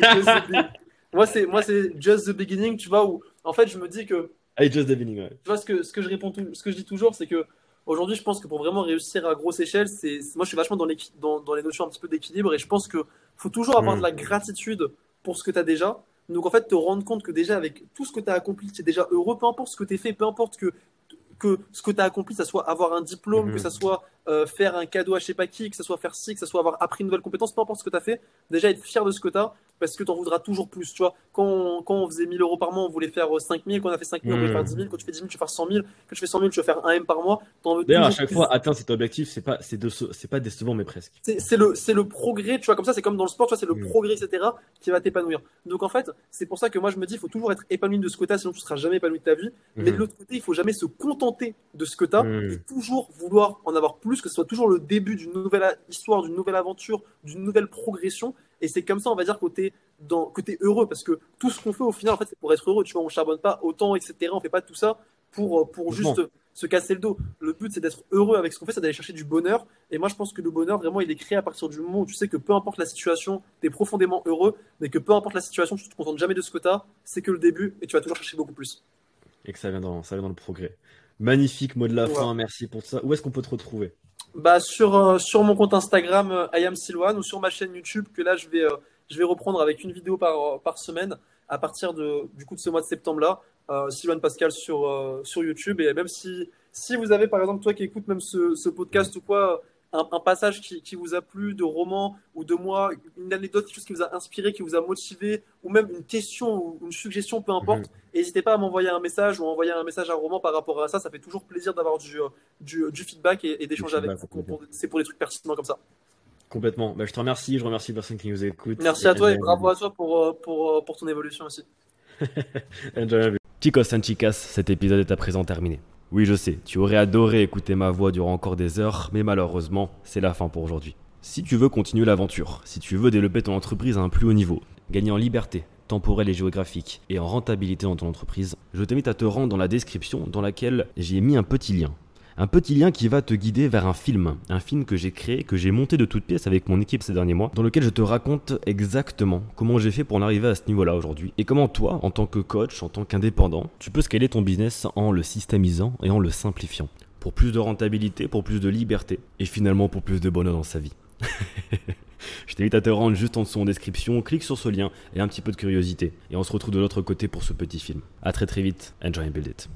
moi, c'est moi, c'est just the beginning, tu vois, où en fait, je me dis que Hey, just beginning, ouais. Tu vois, ce que, ce que je réponds, ce que je dis toujours, c'est que aujourd'hui, je pense que pour vraiment réussir à grosse échelle, c'est, moi, je suis vachement dans les, dans, dans les notions un petit peu d'équilibre et je pense que faut toujours avoir mm. de la gratitude pour ce que tu as déjà. Donc, en fait, te rendre compte que déjà, avec tout ce que tu as accompli, tu es déjà heureux, peu importe ce que tu as fait, peu importe que, que ce que tu as accompli, que ce soit avoir un diplôme, que ce mm-hmm. soit euh, faire un cadeau à je sais pas qui, que ce soit faire ci, que ce soit avoir appris une nouvelle compétence, peu importe ce que tu as fait, déjà être fier de ce que tu as, parce que tu en voudras toujours plus. Tu vois, quand on, quand on faisait 1000 euros par mois, on voulait faire 5000. Euh, quand on a fait 5000, on voulait faire 10 000. Quand tu fais 10 000, tu vas faire 100 000. Quand tu fais 100 000, tu vas faire 1 M par mois. D'ailleurs, à chaque fois, atteindre cet objectif, c'est pas, c'est, de, c'est pas décevant, mais presque. C'est, le, c'est le progrès, tu vois, comme ça, c'est comme dans le sport, tu vois, c'est le mm. progrès, etc., qui va t'épanouir. Donc, en fait, c'est pour ça que moi, je me dis, il faut toujours être épanoui de ce que tu as, sinon tu seras jamais épanoui de ta vie. Mais de mm. l'autre côté, il faut jamais se contenter de ce que tu as et toujours vouloir en avoir plus, que ce soit toujours le début d'une nouvelle histoire, d'une nouvelle aventure, d'une nouvelle progression. Et c'est comme ça, on va dire, côté dans, que tu heureux parce que tout ce qu'on fait au final, en fait, c'est pour être heureux. Tu vois, on charbonne pas autant, etc. On fait pas tout ça pour, euh, pour juste se casser le dos. Le but, c'est d'être heureux avec ce qu'on fait, c'est d'aller chercher du bonheur. Et moi, je pense que le bonheur, vraiment, il est créé à partir du moment où tu sais que peu importe la situation, tu es profondément heureux, mais que peu importe la situation, tu te contentes jamais de ce que tu as, c'est que le début et tu vas toujours chercher beaucoup plus. Et que ça vient dans, ça vient dans le progrès. Magnifique mot de la fin, merci pour ça. Où est-ce qu'on peut te retrouver? Bah, sur, euh, sur mon compte Instagram, euh, I am ou sur ma chaîne YouTube, que là, je vais je vais reprendre avec une vidéo par, par semaine à partir de, du coup de ce mois de septembre-là. Euh, Pascal sur, euh, sur YouTube. Et même si, si vous avez, par exemple, toi qui écoutes même ce, ce podcast ou quoi, un, passage qui, qui, vous a plu de roman ou de moi, une anecdote, quelque chose qui vous a inspiré, qui vous a motivé, ou même une question ou une suggestion, peu importe, mhm. n'hésitez pas à m'envoyer un message ou à envoyer un message à roman par rapport à ça. Ça fait toujours plaisir d'avoir du, du, du, feedback et, d'échanger avec vous. C'est pour des trucs pertinents comme ça. Complètement. Bah, je te remercie. Je remercie les personnes qui nous écoutent. Merci à toi et bravo à toi pour, euh, pour, euh, pour ton évolution aussi. <laughs> Chicos and chicas, cet épisode est à présent terminé. Oui, je sais, tu aurais adoré écouter ma voix durant encore des heures, mais malheureusement, c'est la fin pour aujourd'hui. Si tu veux continuer l'aventure, si tu veux développer ton entreprise à un plus haut niveau, gagner en liberté, temporelle et géographique, et en rentabilité dans ton entreprise, je t'invite à te rendre dans la description dans laquelle j'ai mis un petit lien un petit lien qui va te guider vers un film, un film que j'ai créé, que j'ai monté de toutes pièces avec mon équipe ces derniers mois, dans lequel je te raconte exactement comment j'ai fait pour en arriver à ce niveau-là aujourd'hui, et comment toi, en tant que coach, en tant qu'indépendant, tu peux scaler ton business en le systémisant et en le simplifiant, pour plus de rentabilité, pour plus de liberté, et finalement pour plus de bonheur dans sa vie. <laughs> Je t'invite à te rendre juste en dessous en description, clique sur ce lien et un petit peu de curiosité. Et on se retrouve de l'autre côté pour ce petit film. A très très vite, enjoy and build it.